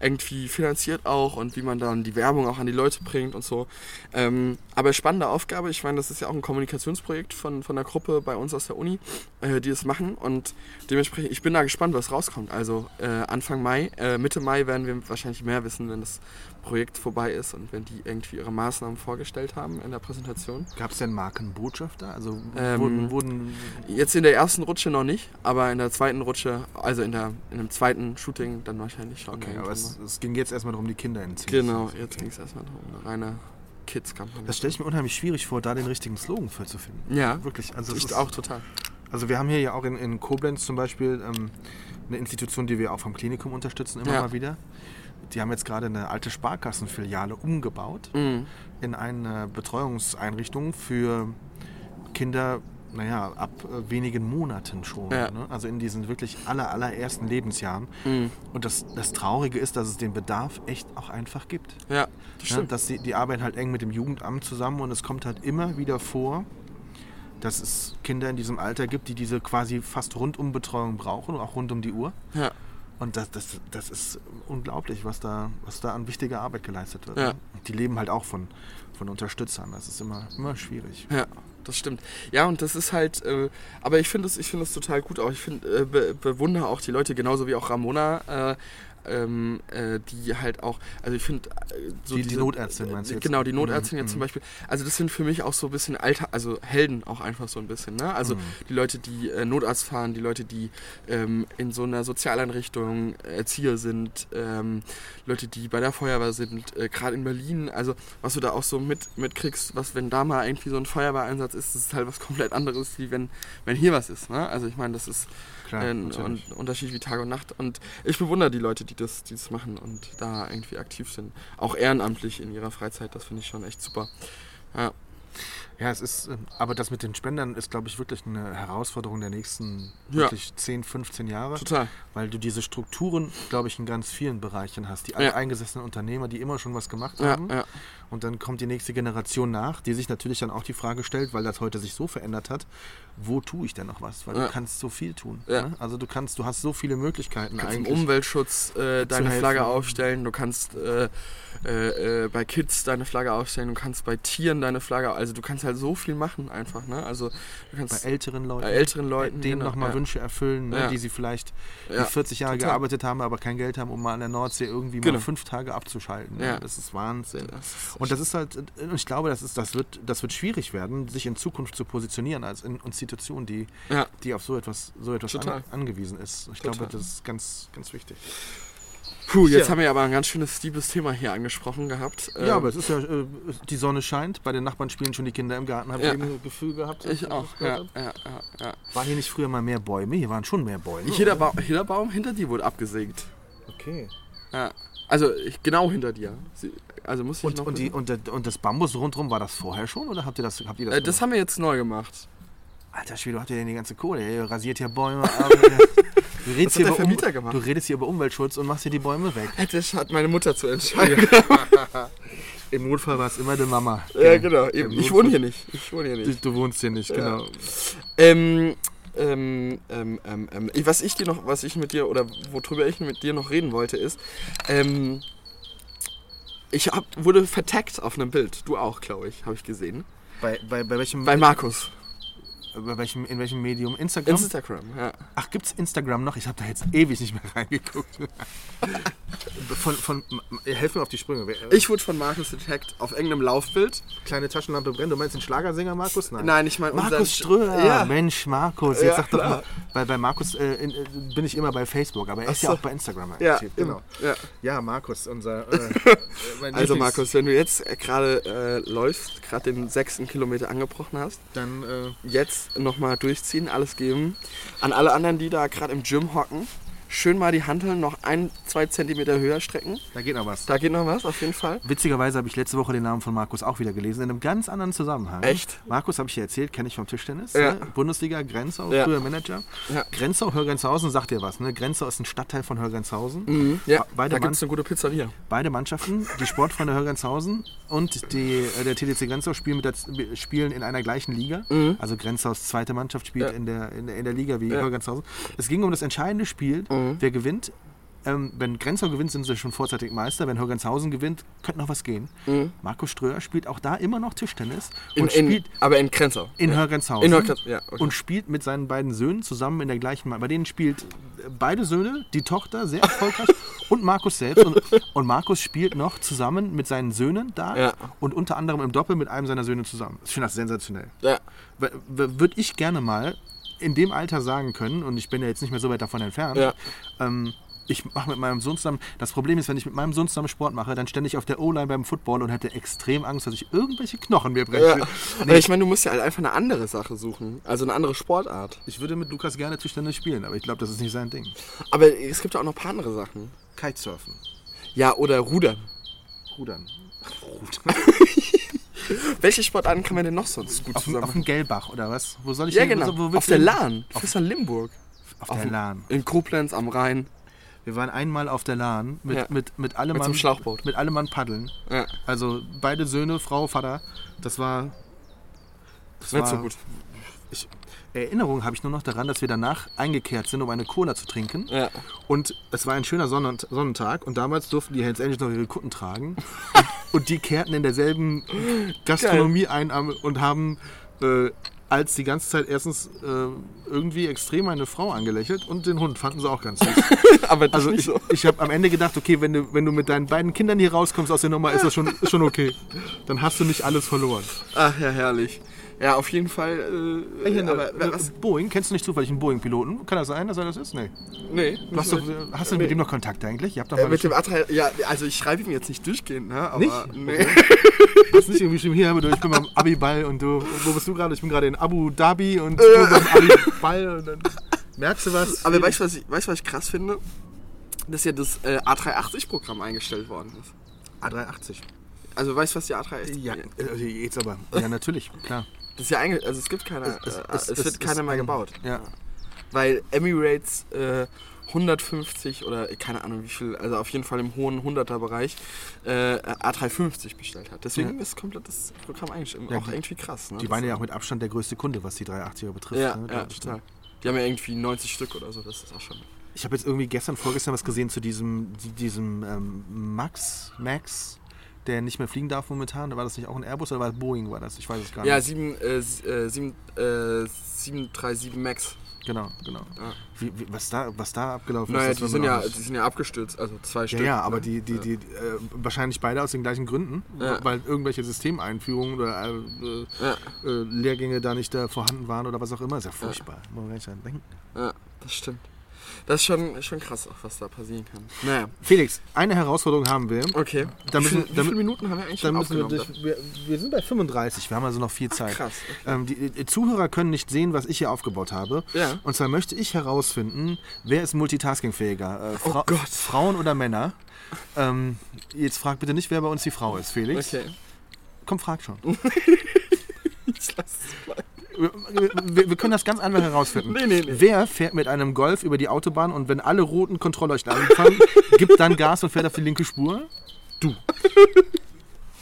irgendwie finanziert auch und wie man dann die Werbung auch an die Leute bringt und so. Ähm, aber spannende Aufgabe. Ich meine, das ist ja auch ein Kommunikationsprojekt von, von der Gruppe bei uns aus der Uni, äh, die das machen. Und dementsprechend, ich bin da gespannt, was rauskommt. Also äh, Anfang Mai, äh, Mitte Mai werden wir wahrscheinlich mehr wissen, wenn das Projekt vorbei ist und wenn die irgendwie ihre Maßnahmen vorgestellt haben in der Präsentation. Gab es denn Markenbotschafter? Also Ähm, wurden, wurden Jetzt in der ersten Rutsche noch nicht, aber in der zweiten Rutsche, also in, der, in dem zweiten Shooting dann wahrscheinlich schon. Okay, aber es, es ging jetzt erstmal darum, die Kinder in Genau, jetzt ging es erstmal darum, eine reine Kids-Kampagne. Das stelle ich mir unheimlich schwierig vor, da den richtigen Slogan für zu finden. Ja, Wirklich. Also, ich auch total. also wir haben hier ja auch in, in Koblenz zum Beispiel ähm, eine Institution, die wir auch vom Klinikum unterstützen, immer Ja. mal wieder. Die haben jetzt gerade eine alte Sparkassenfiliale umgebaut Mhm. in eine Betreuungseinrichtung für Kinder, naja, ab äh, wenigen Monaten schon. Ja. Ne? Also in diesen wirklich aller, allerersten Lebensjahren. Mhm. Und das, das Traurige ist, dass es den Bedarf echt auch einfach gibt. Ja, das stimmt. dass die, die arbeiten halt eng mit dem Jugendamt zusammen und es kommt halt immer wieder vor, dass es Kinder in diesem Alter gibt, die diese quasi fast Rundumbetreuung brauchen, auch rund um die Uhr. Ja, Und das, das, das ist unglaublich, was da, was da an wichtiger Arbeit geleistet wird. Ja. ne? Die leben halt auch von, von Unterstützern. Das ist immer, immer schwierig. ja, das stimmt. Ja, und das ist halt, äh, aber ich finde es ich finde es total gut auch. Ich finde, äh, be bewundere auch die Leute, genauso wie auch Ramona, äh, ähm, äh, die halt auch, also ich finde, äh, so Die- die Notärztin meinst du äh, jetzt? Genau, die Notärztin Mhm, jetzt zum mhm. Beispiel. Also das sind für mich auch so ein bisschen Alter, also Helden auch einfach so ein bisschen. Ne? Also Mhm. die Leute, die äh, Notarzt fahren, die Leute, die ähm, in so einer Sozialeinrichtung Erzieher sind, ähm, Leute, die bei der Feuerwehr sind, äh, gerade in Berlin. Also was du da auch so mit, mitkriegst, was wenn da mal irgendwie so ein Feuerwehreinsatz ist, das ist halt was komplett anderes, wie wenn, wenn hier was ist. Ne? Also ich meine, das ist Klar, ein natürlich. Un- Unterschied wie Tag und Nacht. Und ich bewundere die Leute, die das, die das machen und da irgendwie aktiv sind. Auch ehrenamtlich in ihrer Freizeit, das finde ich schon echt super. Ja. Ja, es ist, äh, aber das mit den Spendern ist, glaube ich, wirklich eine Herausforderung der nächsten Ja. wirklich 10, 15 Jahre. Total. Weil du diese Strukturen, glaube ich, in ganz vielen Bereichen hast. Die alteingesessenen Unternehmer, die immer schon was gemacht haben. ja. Und dann kommt die nächste Generation nach, die sich natürlich dann auch die Frage stellt, weil das heute sich so verändert hat, wo tue ich denn noch was? Weil du kannst so viel tun. Ja. Ne? Also du kannst, du hast so viele Möglichkeiten Du kannst im eigentlich. Umweltschutz äh, deine helfen. Flagge aufstellen, du kannst äh, äh, äh, bei Kids deine Flagge aufstellen, du kannst bei Tieren deine Flagge, also du kannst halt so viel machen einfach, ne? Also du bei kannst älteren Leuten. bei älteren Leuten denen genau, nochmal ja. Wünsche erfüllen, ne? Ja. die sie vielleicht Ja, die 40 Jahre total. gearbeitet haben, aber kein Geld haben, um mal an der Nordsee irgendwie Genau. mal fünf Tage abzuschalten. Ne? Ja. Das ist Wahnsinn. Das ist Und das ist halt, und ich glaube, das, ist, das, wird, das wird schwierig werden, sich in Zukunft zu positionieren als in Institution, die, die auf so etwas, so etwas an, angewiesen ist. Ich Total. glaube, das ist ganz, ganz wichtig. Puh, jetzt Ja. haben wir aber ein ganz schönes liebes Thema hier angesprochen gehabt. ja, Ähm, aber es ist ja, äh, die Sonne scheint, bei den Nachbarn spielen schon die Kinder im Garten, habe Ja. ich eben ein Gefühl gehabt. ich auch. Ja, ja, ja, ja. Waren hier nicht früher mal mehr Bäume? Hier waren schon mehr Bäume. Jeder, ba jeder Baum hinter dir wurde abgesägt. Okay. Ja. Also ich, genau hinter dir. Also muss ich Und, noch und, die, und, und das Bambus rundherum, war das vorher schon oder habt ihr das, habt ihr das äh, das haben wir jetzt neu gemacht. Alter Schwede, habt ihr denn die ganze Kohle? Ihr rasiert hier Bäume ab. Du redest, hat hier der über Um- du redest hier über Umweltschutz und machst hier die Bäume weg. Das hat meine Mutter zu entscheiden. Im Notfall war es immer die Mama. Ja, genau. Eben. Im Ich wohne hier nicht. Ich wohne hier Du, nicht. du wohnst hier nicht, genau. Ähm, ähm, ähm, ähm, ähm, was ich dir noch, was ich mit dir oder worüber ich mit dir noch reden wollte, ist, ähm, ich hab, wurde vertaggt auf einem Bild. Du auch, glaube ich, habe ich gesehen. Bei, bei, bei, welchem, Bei Markus. Bei welchem, in welchem Medium? Instagram? Instagram, ja. Ach, gibt's Instagram noch? Ich habe da jetzt ewig nicht mehr reingeguckt. von, von, helf mir auf die Sprünge. Wer- Ich wurde von Markus getaggt auf irgendeinem Laufbild. Kleine Taschenlampe brennt. Du meinst den Schlagersänger Markus? Nein. Nein, ich meine Markus Ströer. Ja. Mensch, Markus. Jetzt Ja, sag doch klar. mal. Bei, bei Markus äh, in, äh, bin ich immer bei Facebook, aber er ist Ach ja so. auch bei Instagram Ja, aktiv. genau. Ja. Ja, Markus, unser. Äh, Also Lieblings- Markus, wenn du jetzt äh, gerade äh, läufst, gerade den sechsten Kilometer angebrochen hast, Dann, äh, nochmal durchziehen, alles geben. An alle anderen, die da gerade im Gym hocken, schön mal die Hanteln noch ein, zwei Zentimeter höher strecken. da geht noch was. Da geht noch was, auf jeden Fall. Witzigerweise habe ich letzte Woche den Namen von Markus auch wieder gelesen, in einem ganz anderen Zusammenhang. Echt? Markus habe ich dir erzählt, kenne ich vom Tischtennis. Ja. Ne? Bundesliga, Grenzau, Ja. früher Manager. Ja. Grenzau, Hörgrenzhausen, sagt dir was. Ne? Grenzau ist ein Stadtteil von Hörgrenzhausen. Ja, Beide da gibt es eine gute Pizzeria. Beide Mannschaften, die Sportfreunde Hörgrenzhausen und die, äh, der TDC Grenzau spielen, mit der, spielen in einer gleichen Liga. Also Grenzaus zweite Mannschaft spielt Mhm. In, der, in, der, in der Liga wie Ja. Mhm. Hörgrenzhausen. Es ging um das entscheidende Spiel. Wer gewinnt? Ähm, wenn Grenzau gewinnt, sind sie schon vorzeitig Meister. Wenn Hörgrenzhausen gewinnt, könnte noch was gehen. Markus Ströer spielt auch da immer noch Tischtennis Mhm. In, und in, spielt aber in Grenzau. in Hörgrenzhausen. In Hörgrenzhausen, ja, okay. Und spielt mit seinen beiden Söhnen zusammen in der gleichen. Bei denen spielt beide Söhne, die Tochter sehr erfolgreich und Markus selbst. Und, und Markus spielt noch zusammen mit seinen Söhnen da Ja. und unter anderem im Doppel mit einem seiner Söhne zusammen. Ich finde das sensationell. Ja. Würde ich gerne mal in dem Alter sagen können, und ich bin ja jetzt nicht mehr so weit davon entfernt, Ja. ähm, ich mache mit meinem Sohn zusammen. Das Problem ist, wenn ich mit meinem Sohn zusammen Sport mache, dann stände ich auf der O-Line beim Football und hätte extrem Angst, dass ich irgendwelche Knochen mir breche. Ja. Aber ich meine, du musst ja halt einfach eine andere Sache suchen. Also eine andere Sportart. Ich würde mit Lukas gerne Tischtennis spielen, aber ich glaube, das ist nicht sein Ding. Aber es gibt ja auch noch ein paar andere Sachen. Kitesurfen, Ja, oder Rudern. Rudern. Welche Sportarten kann man denn noch sonst gut Auf, dem- zusammen auf dem Gelbach oder was? Wo soll ich Ja, hin? genau. Wo, wo auf der? Lahn. Fischer Limburg. Auf der Lahn. In Koblenz am Rhein. Wir waren einmal auf der Lahn mit, Ja. mit, mit allem Mann- Schlauchboot. Mit allem Mann paddeln. Ja. Also beide Söhne, Frau, Vater. Das war. Das Nicht war, so gut. Ich, Erinnerung habe ich nur noch daran, dass wir danach eingekehrt sind, um eine Cola zu trinken. Ja. Und es war ein schöner Sonnen Sonnentag und damals durften die Hells Angels noch ihre Kutten tragen. und die kehrten in derselben Gastronomie ein am- und haben äh, als die ganze Zeit erstens äh, irgendwie extrem eine Frau angelächelt und den Hund fanden sie auch ganz süß. Aber Also nicht ich, so. ich habe am Ende gedacht, okay, wenn du, wenn du mit deinen beiden Kindern hier rauskommst aus der Nummer, ist das schon, ist schon okay. Dann hast du nicht alles verloren. Ach ja, herrlich. Ja, auf jeden Fall. Äh, aber äh, was? Boeing, kennst du nicht zufällig einen Boeing-Piloten? Kann das sein, dass er das ist? Nee. Nee. Du hast, doch, hast du mit dem noch Kontakt eigentlich? Ihr habt doch Äh, mal mit dem A3, ja, also ich schreibe ihm jetzt nicht durchgehend, ne? Aber Nicht? nee. hast nicht irgendwie geschrieben, hier, aber du, ich bin beim Abiball und du, wo bist du gerade? Ich bin gerade in Abu Dhabi und du beim Abiball und dann merkst du was? Aber weißt du, was ich, weißt, du, was ich krass finde? Dass ja das äh, A380-Programm eingestellt worden ist. A380. Also weißt du, was die A3 ist? Ja, äh, jetzt aber. Ja, natürlich, klar. Das ist ja eigentlich, also es gibt keine, Es- äh, es- es, es- wird keiner mehr gebaut. Ja. Weil Emirates äh, 150 oder äh, keine Ahnung wie viel, also auf jeden Fall im hohen 100er Bereich äh, A350 bestellt hat. Deswegen Ja. ist komplett das Programm eigentlich Ja, auch die- irgendwie krass. Ne? Die waren ja auch mit Abstand der größte Kunde, was die 380er betrifft. Ja, ne? ja, total. Die haben ja irgendwie 90 Stück oder so, das ist auch schon. Ich habe jetzt irgendwie gestern, vorgestern was gesehen zu diesem, die- diesem ähm, Max, Max, der nicht mehr fliegen darf momentan. War das nicht auch ein Airbus oder war das Boeing? War das? Ich weiß es gar Ja, nicht. 7, äh, s- äh, 7, äh, 737 Max. Genau, genau. Ja. Wie, wie, was, da, was da abgelaufen Naja, ist, die das sind, ja, die sind ja abgestürzt, also zwei Ja, Stück. ja, aber ne? die, die, Ja. die, äh, wahrscheinlich beide aus den gleichen Gründen, Ja. weil irgendwelche Systemeinführungen oder äh, Ja, äh, Lehrgänge da nicht da vorhanden waren oder was auch immer. Ist ja furchtbar. Muss man gar nicht dran denken. ja, das stimmt. Das ist schon, schon krass, auch was da passieren kann. Naja, Felix, eine Herausforderung haben wir. okay. Da wie, müssen- viel, wie viele Minuten haben wir eigentlich schon müssen wir, durch, wir, wir sind bei 35, wir haben also noch viel Zeit. Krass. Ähm, die, die Zuhörer können nicht sehen, was ich hier aufgebaut habe. Ja. Und zwar möchte ich herausfinden, wer ist multitaskingfähiger? Äh, Oh Gott. Frauen oder Männer? Ähm, jetzt frag bitte nicht, wer bei uns die Frau ist, Felix. Okay. Komm, frag schon. Ich lass es bleiben. Wir, wir, können das ganz einfach herausfinden. Nee, nee, nee. Wer fährt mit einem Golf über die Autobahn und wenn alle roten Kontrollleuchten anfangen, gibt dann Gas und fährt auf die linke Spur? Du.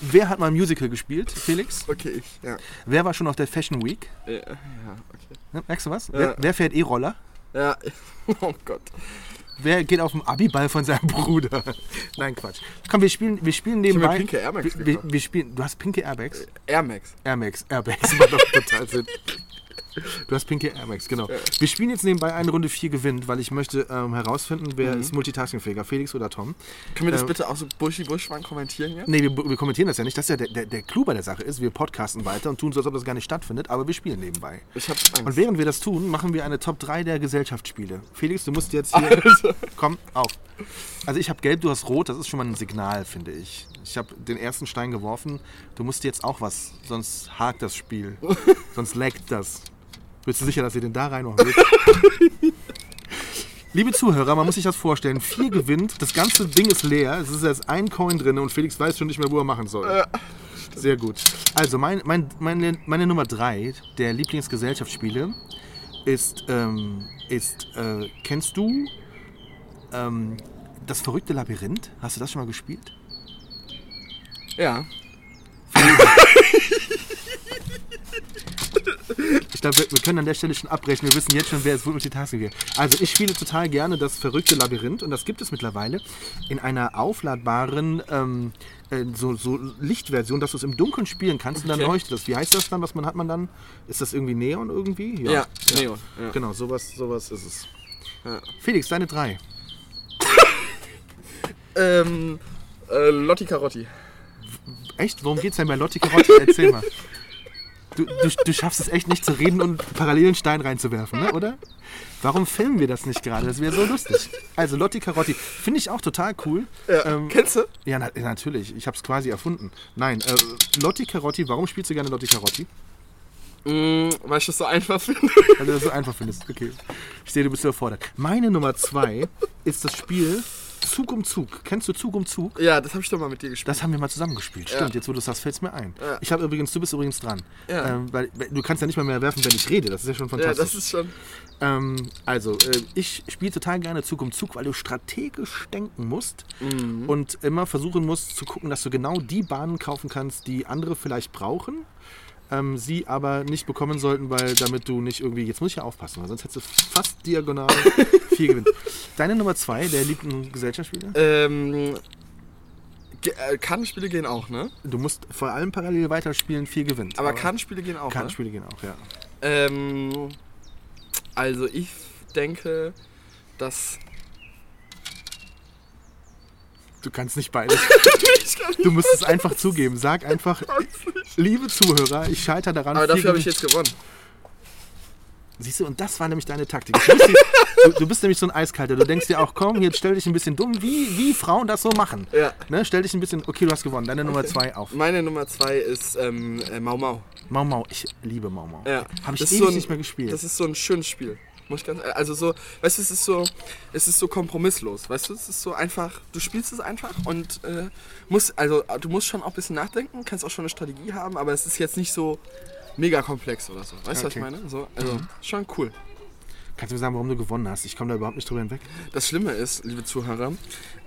Wer hat mal ein Musical gespielt, Felix? Okay, ich, ja. Wer war schon auf der Fashion Week? Ja, ja, okay. Ne, merkst du was? Ja. Wer, wer fährt E-Roller? Ja, oh Gott. Wer geht auf den Abiball von seinem Bruder? Nein, Quatsch. Komm, wir spielen, wir spielen Ich nebenbei. mir pinke Air Max wir, wir, spielen. Du hast pinke Airbags? Air Max. Air Max. Airbags macht doch total Sinn. Du hast pinke Air Max, genau. Wir spielen jetzt nebenbei eine Runde 4 gewinnt, weil ich möchte ähm, herausfinden, wer ist multitaskingfähiger, Felix oder Tom. Können wir das Ähm, bitte auch so Buschi Buschmann kommentieren jetzt? Nee, wir, wir kommentieren das ja nicht. Das ist ja der, der, der Clou bei der Sache ist, wir podcasten weiter und tun so, als ob das gar nicht stattfindet, aber wir spielen nebenbei. Ich hab Angst. Und während wir das tun, machen wir eine Top 3 der Gesellschaftsspiele. Felix, du musst jetzt hier. Komm, auf. Also ich habe gelb, du hast rot, das ist schon mal ein Signal, finde ich. Ich habe den ersten Stein geworfen. Du musst jetzt auch was, sonst hakt das Spiel. sonst laggt das. Bist du sicher, dass ihr den da reinmachen willst? Liebe Zuhörer, man muss sich das vorstellen. Vier gewinnt, das ganze Ding ist leer, es ist jetzt ein Coin drin und Felix weiß schon nicht mehr, wo er machen soll. Sehr gut. Also mein, mein, meine, meine Nummer drei der Lieblingsgesellschaftsspiele ist, ähm, ist äh, kennst du ähm, das verrückte Labyrinth? Hast du das schon mal gespielt? Ja. Ich glaube, wir, wir können an der Stelle schon abbrechen. Wir wissen jetzt schon, wer es wohl Multitasking wird. Also ich spiele total gerne das verrückte Labyrinth und das gibt es mittlerweile in einer aufladbaren ähm, äh, so, so Lichtversion, dass du es im Dunkeln spielen kannst und dann Okay. leuchtet das. Wie heißt das dann? Was man hat man dann? Ist das irgendwie Neon irgendwie? Ja, Neon. Ja. Genau, sowas, sowas ist es. Ja. Felix, deine drei. Ähm, äh, Lotti Carotti. Echt? Worum geht's denn bei Lotti Carotti? Erzähl mal. Du, du, du schaffst es echt nicht zu reden und parallel einen Stein reinzuwerfen, ne? oder? Warum filmen wir das nicht gerade? Das wäre so lustig. Also Lotti Carotti finde ich auch total cool. Ja. Ähm, Kennst du? ja, na, natürlich. Ich habe es quasi erfunden. Nein, äh, Lotti Carotti, warum spielst du gerne Lotti Carotti? Mm, weil ich das so einfach finde. Weil du das so einfach findest. Okay. Ich sehe, du bist überfordert. Meine Nummer zwei ist das Spiel Zug um Zug. Kennst du Zug um Zug? ja, das habe ich doch mal mit dir gespielt. Das haben wir mal zusammen gespielt. Stimmt, Ja. jetzt wo du das fällt es mir ein. Ja. Ich habe übrigens, du bist übrigens dran. Ja. Ähm, weil, du kannst ja nicht mal mehr werfen, wenn ich rede. Das ist ja schon ja, fantastisch. das ist schon. ähm, also, äh, ich spiele total gerne Zug um Zug, weil du strategisch denken musst Mhm. und immer versuchen musst zu gucken, dass du genau die Bahnen kaufen kannst, die andere vielleicht brauchen. Ähm, sie aber nicht bekommen sollten, weil damit du nicht irgendwie, jetzt muss ich ja aufpassen, weil sonst hättest du fast diagonal vier gewinnt. Deine Nummer zwei der liebten Gesellschaftsspiele? Ähm, ge- äh, Kartenspiele gehen auch, ne? Du musst vor allem parallel weiterspielen, vier gewinnt. Aber Kartenspiele gehen auch, ne? Kartenspiele gehen auch, ja. Ähm, also ich denke, dass... Du kannst nicht beides. Du musst es einfach zugeben. Sag einfach, liebe Zuhörer, ich scheitere daran. Aber dafür habe ich jetzt gewonnen. Siehst du, und das war nämlich deine Taktik. Ich wusste, du, du bist nämlich so ein Eiskalter. Du denkst dir auch, komm, jetzt stell dich ein bisschen dumm, wie, wie Frauen das so machen. Ja. Ne, stell dich ein bisschen, okay, du hast gewonnen. Deine Nummer zwei auf. Meine Nummer zwei ist ähm, äh, Mau Mau. Mau Mau, ich liebe Mau Mau. Ja. Habe ich Das ewig so ein- nicht mehr gespielt. Das ist so ein schönes Spiel. Muss ich ganz, also so, weißt du, es ist so, es ist so kompromisslos, weißt du, es ist so einfach, du spielst es einfach und äh, musst, also du musst schon auch ein bisschen nachdenken, kannst auch schon eine Strategie haben, aber es ist jetzt nicht so mega komplex oder so. Weißt du, was ich Okay. meine? So, also schon cool. Kannst du mir sagen, warum du gewonnen hast? Ich komme da überhaupt nicht drüber hinweg. Das Schlimme ist, liebe Zuhörer,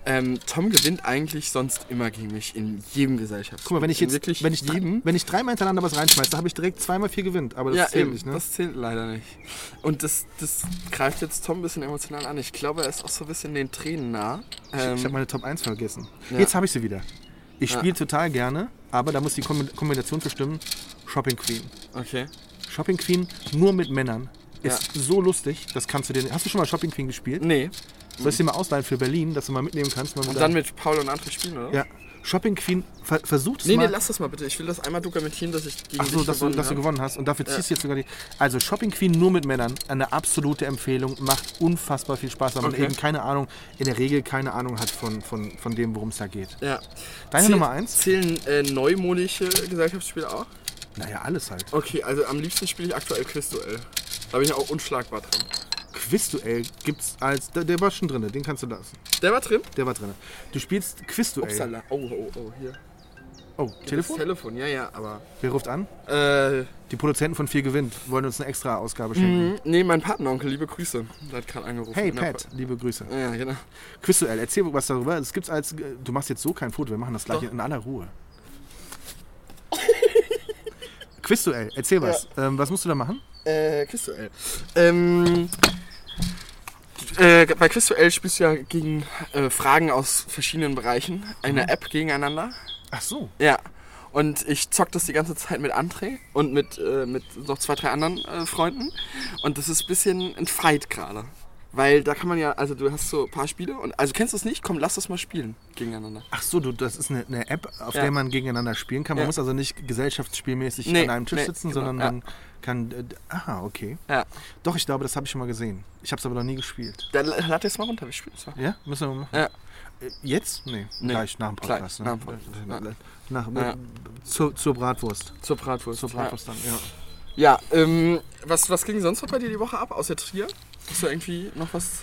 ähm, Tom gewinnt eigentlich sonst immer gegen mich in jedem Gesellschaftsspiel. Guck mal, wenn ich jetzt, wirklich wenn ich, jedem. wenn ich dreimal hintereinander was reinschmeiße, habe ich direkt zweimal vier gewinnt. Aber das ja, zählt eben, nicht, ne? das zählt leider nicht. Und das, das greift jetzt Tom ein bisschen emotional an. Ich glaube, er ist auch so ein bisschen den Tränen nah. Ich, Ähm, ich habe meine Top 1 vergessen. Ja. Jetzt habe ich sie wieder. Ich Ja. spiele total gerne, aber da muss die Kombi- Kombination bestimmen. Shopping Queen. okay. Shopping Queen nur mit Männern. Ist so lustig, das kannst du dir. Hast du schon mal Shopping Queen gespielt? Nee. Soll ich dir mal ausleihen für Berlin, dass du mal mitnehmen kannst? Mal Und dann mit Paul und André spielen, oder? Ja. Shopping Queen, ver versucht es Nee, mal. nee, lass das mal bitte. Ich will das einmal dokumentieren, dass ich gegen Ach so, dich dass, du, gewonnen dass du gewonnen hast. Und dafür ziehst du jetzt sogar die. Also Shopping Queen nur mit Männern. Eine absolute Empfehlung. Macht unfassbar viel Spaß, weil man Okay. eben keine Ahnung, in der Regel keine Ahnung hat von, von, von dem, worum es da geht. Ja. Deine Zähl- Nummer eins? Zählen äh, neumodische Gesellschaftsspiele auch? Naja, alles halt. Okay, also am liebsten spiele ich aktuell Quizduell. Da bin ich auch unschlagbar drin. Quizduell gibt's als. Der, der war schon drin, den kannst du lassen. Der war drin? Der war drin. Du spielst Quizduell. Upsala. Oh, oh, oh, hier. Oh, Das Telefon? Telefon, ja, ja, aber. Wer ruft an? Äh, Die Produzenten von Vier gewinnt wollen uns eine extra Ausgabe schenken. mh, nee, mein Patenonkel, liebe Grüße. Der hat gerade angerufen. Hey Pat, liebe Grüße. Ja, genau. Quizduell, erzähl was darüber. Es gibt's als. Du machst jetzt so kein Foto, wir machen das gleich Doch. in aller Ruhe. Quizduell, erzähl was. Ähm, was musst du da machen? Äh, Quizduell. Ähm. Äh, bei Quizduell spielst du ja gegen äh, Fragen aus verschiedenen Bereichen. Eine App gegeneinander. Ach so. Ja. Und ich zock das die ganze Zeit mit André und mit, äh, mit noch zwei, drei anderen äh, Freunden. Und das ist ein bisschen ein Fight gerade. Weil da kann man ja, also du hast so ein paar Spiele und also kennst du es nicht? Komm, lass das mal spielen gegeneinander. Ach so, du, das ist eine, eine App, auf Ja. der man gegeneinander spielen kann. Man Ja. muss also nicht gesellschaftsspielmäßig Nee, an einem Tisch nee, sitzen, genau, sondern ja. man kann. Äh, aha, okay. Ja. Doch, ich glaube, das habe ich schon mal gesehen. Ich habe es aber noch nie gespielt. Dann lad jetzt mal runter, wir spielen es mal. Ja? Müssen wir mal machen? Ja. Äh, Jetzt? Nee, Nee, gleich nach dem gleich, Podcast. nach dem ne? Podcast, Nach, Ja. zur, zur Bratwurst. Zur Bratwurst. Zur Bratwurst dann, ja. Ja, ja ähm, was, was ging sonst noch bei dir die Woche ab, außer Trier? Hast du irgendwie noch was?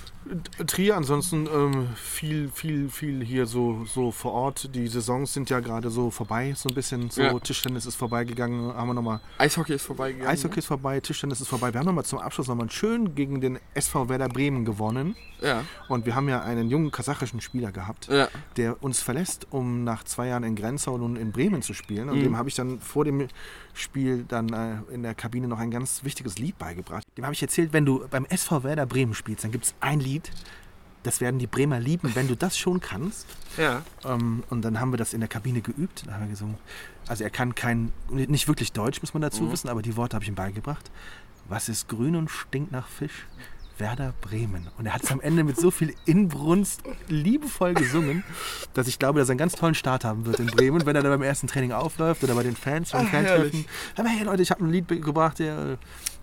Trier, ansonsten ähm, viel, viel, viel hier so, so vor Ort. Die Saisons sind ja gerade so vorbei, so ein bisschen. So Ja. Tischtennis ist vorbeigegangen, haben wir nochmal. Eishockey ist vorbeigegangen. Eishockey ist vorbei, Tischtennis ist vorbei. Wir haben nochmal zum Abschluss nochmal schön gegen den SV Werder Bremen gewonnen. Ne? Ja. Und wir haben ja einen jungen kasachischen Spieler gehabt, Ja. der uns verlässt, um nach zwei Jahren in Grenzau nun in Bremen zu spielen. Und Mhm. dem habe ich dann vor dem Spiel dann äh, in der Kabine noch ein ganz wichtiges Lied beigebracht. Dem habe ich erzählt, wenn du beim SV Werder Bremen spielst, dann gibt es ein Lied, das werden die Bremer lieben, wenn du das schon kannst. Ja. Ähm, und dann haben wir das in der Kabine geübt. Da haben wir gesungen. Also er kann kein, nicht wirklich Deutsch, muss man dazu Mhm. wissen, aber die Worte habe ich ihm beigebracht. Was ist grün und stinkt nach Fisch? Werder Bremen. Und er hat es am Ende mit so viel Inbrunst liebevoll gesungen, dass ich glaube, dass er einen ganz tollen Start haben wird in Bremen, wenn er dann beim ersten Training aufläuft oder bei den Fans, beim Fantreffen. Aber hey Leute, ich habe ein Lied gebracht, der.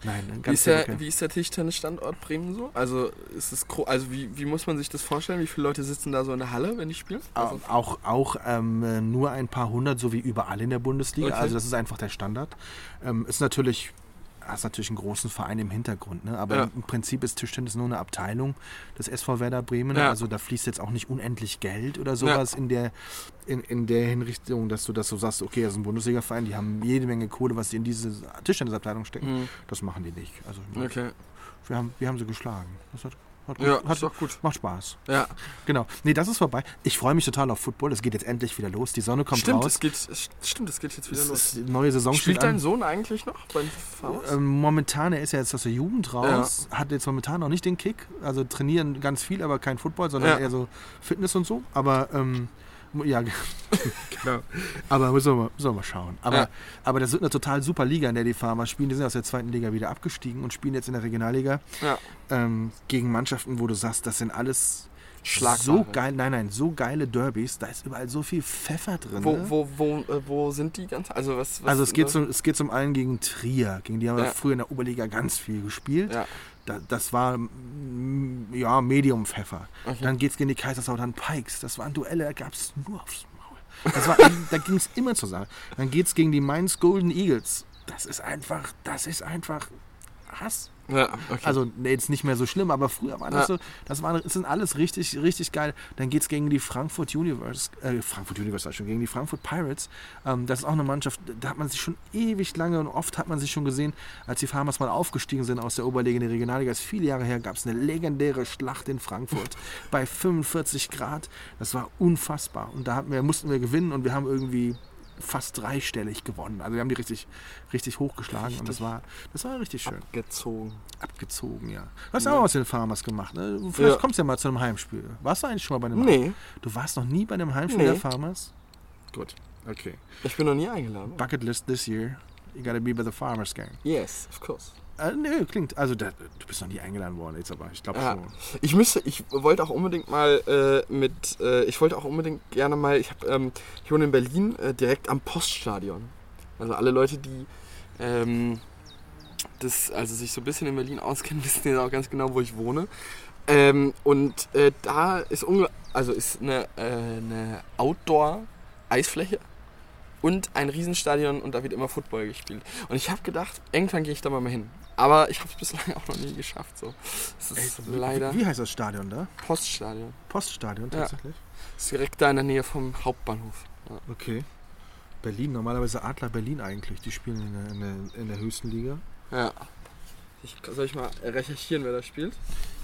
Nein, ein Wie ganz ist, der, wie ist der Tischtennisstandort Bremen so? Also ist es also wie, wie muss man sich das vorstellen? Wie viele Leute sitzen da so in der Halle, wenn die spielen? Also, Auch, auch ähm, äh, nur ein paar hundert, so wie überall in der Bundesliga. Okay. Also das ist einfach der Standard. Ähm, ist natürlich, hast natürlich einen großen Verein im Hintergrund, ne? aber Ja. im Prinzip ist Tischtennis nur eine Abteilung des SV Werder Bremen. Ja. Also da fließt jetzt auch nicht unendlich Geld oder sowas in der in, in der Hinrichtung, dass du das so sagst, okay, das ist ein Bundesliga-Verein, die haben jede Menge Kohle, was sie in diese Tischtennisabteilung stecken. Mhm. Das machen die nicht. Also Okay. wir, haben, wir haben sie geschlagen. Das hat, hat, Ja, hat, ist doch gut. macht Spaß. Ja. Genau. Nee, das ist vorbei. Ich freue mich total auf Football. Es geht jetzt endlich wieder los. Die Sonne kommt Stimmt, raus. es geht, es, stimmt, es geht jetzt wieder Es los. neue Saison Spielt steht dein an. Sohn eigentlich noch beim Faust? Ähm, momentan, er ist ja jetzt aus der Jugend raus, hat jetzt momentan noch nicht den Kick. Also trainieren ganz viel, aber kein Football, sondern Ja. eher so Fitness und so. Aber ähm, ja, genau. Aber müssen wir mal, müssen wir mal schauen. Aber, Ja. aber das wird eine total super Liga, in der die Farmer spielen. Die sind aus der zweiten Liga wieder abgestiegen und spielen jetzt in der Regionalliga Ja. ähm, gegen Mannschaften, wo du sagst, das sind alles Schlagbare. so geil, nein, nein, so geile Derbys. Da ist überall so viel Pfeffer drin. Wo, ne? wo, wo, äh, wo sind die ganz? Also was? was Also es geht, was- zum, es geht zum einen gegen Trier, gegen die haben wir Ja. früher in der Oberliga ganz viel gespielt. Ja. Da, das war mm, ja Medium-Pfeffer. Okay. Dann geht es gegen die Kaiserslautern Pikes. Das waren Duelle, da gab es nur aufs Maul. Das war, da ging es immer zur Sache. Dann geht es gegen die Mainz Golden Eagles. Das ist einfach, das ist einfach Hass. Ja, okay. Also nee, jetzt nicht mehr so schlimm, aber früher war das Ja. so, das, war, das sind alles richtig, richtig geil. Dann geht es gegen die Frankfurt Universe, äh, Frankfurt Universe ich schon, gegen die Frankfurt Pirates. Ähm, das ist auch eine Mannschaft, da hat man sich schon ewig lange und oft hat man sich schon gesehen, als die Farmers mal aufgestiegen sind aus der Oberliga in die Regionalliga. Ist viele Jahre her, gab es eine legendäre Schlacht in Frankfurt bei 45 Grad. Das war unfassbar. Und da wir, mussten wir gewinnen und wir haben irgendwie fast dreistellig gewonnen. Also wir haben die richtig, richtig hochgeschlagen und das war, das war richtig schön gezogen. abgezogen, ja. Du hast auch was in den Farmers gemacht, ne? Vielleicht Ja. kommst du ja mal zu einem Heimspiel. Warst du eigentlich schon mal bei einem Nee, Du warst noch nie bei einem Heimspiel Nee. der Farmers? Gut, okay. ich bin noch nie eingeladen. Bucket list this year. You gotta be by the Farmers Game. Yes, of course. Äh, nö, klingt. Also, da, du bist noch nie eingeladen worden jetzt, aber ich glaube Ja. schon. Ich müsste, ich wollte auch unbedingt mal äh, mit, äh, ich wollte auch unbedingt gerne mal, ich habe, ähm, ich wohne in Berlin, äh, direkt am Poststadion. Also alle Leute, die ähm, das, also sich so ein bisschen in Berlin auskennen, wissen ja auch ganz genau, wo ich wohne. Ähm, und äh, da ist unge also ist eine, äh, eine Outdoor-Eisfläche und ein Riesenstadion und da wird immer Football gespielt. Und ich habe gedacht, irgendwann gehe ich da mal hin. Aber ich habe es bislang auch noch nie geschafft. So. Es ist leider Wie, wie heißt das Stadion da? Poststadion. Poststadion Ja. tatsächlich? Ist direkt da in der Nähe vom Hauptbahnhof. Ja. Okay. Berlin, normalerweise Adler Berlin eigentlich. Die spielen in der, in der, in der höchsten Liga. ja. Ich, soll ich mal recherchieren, wer da spielt?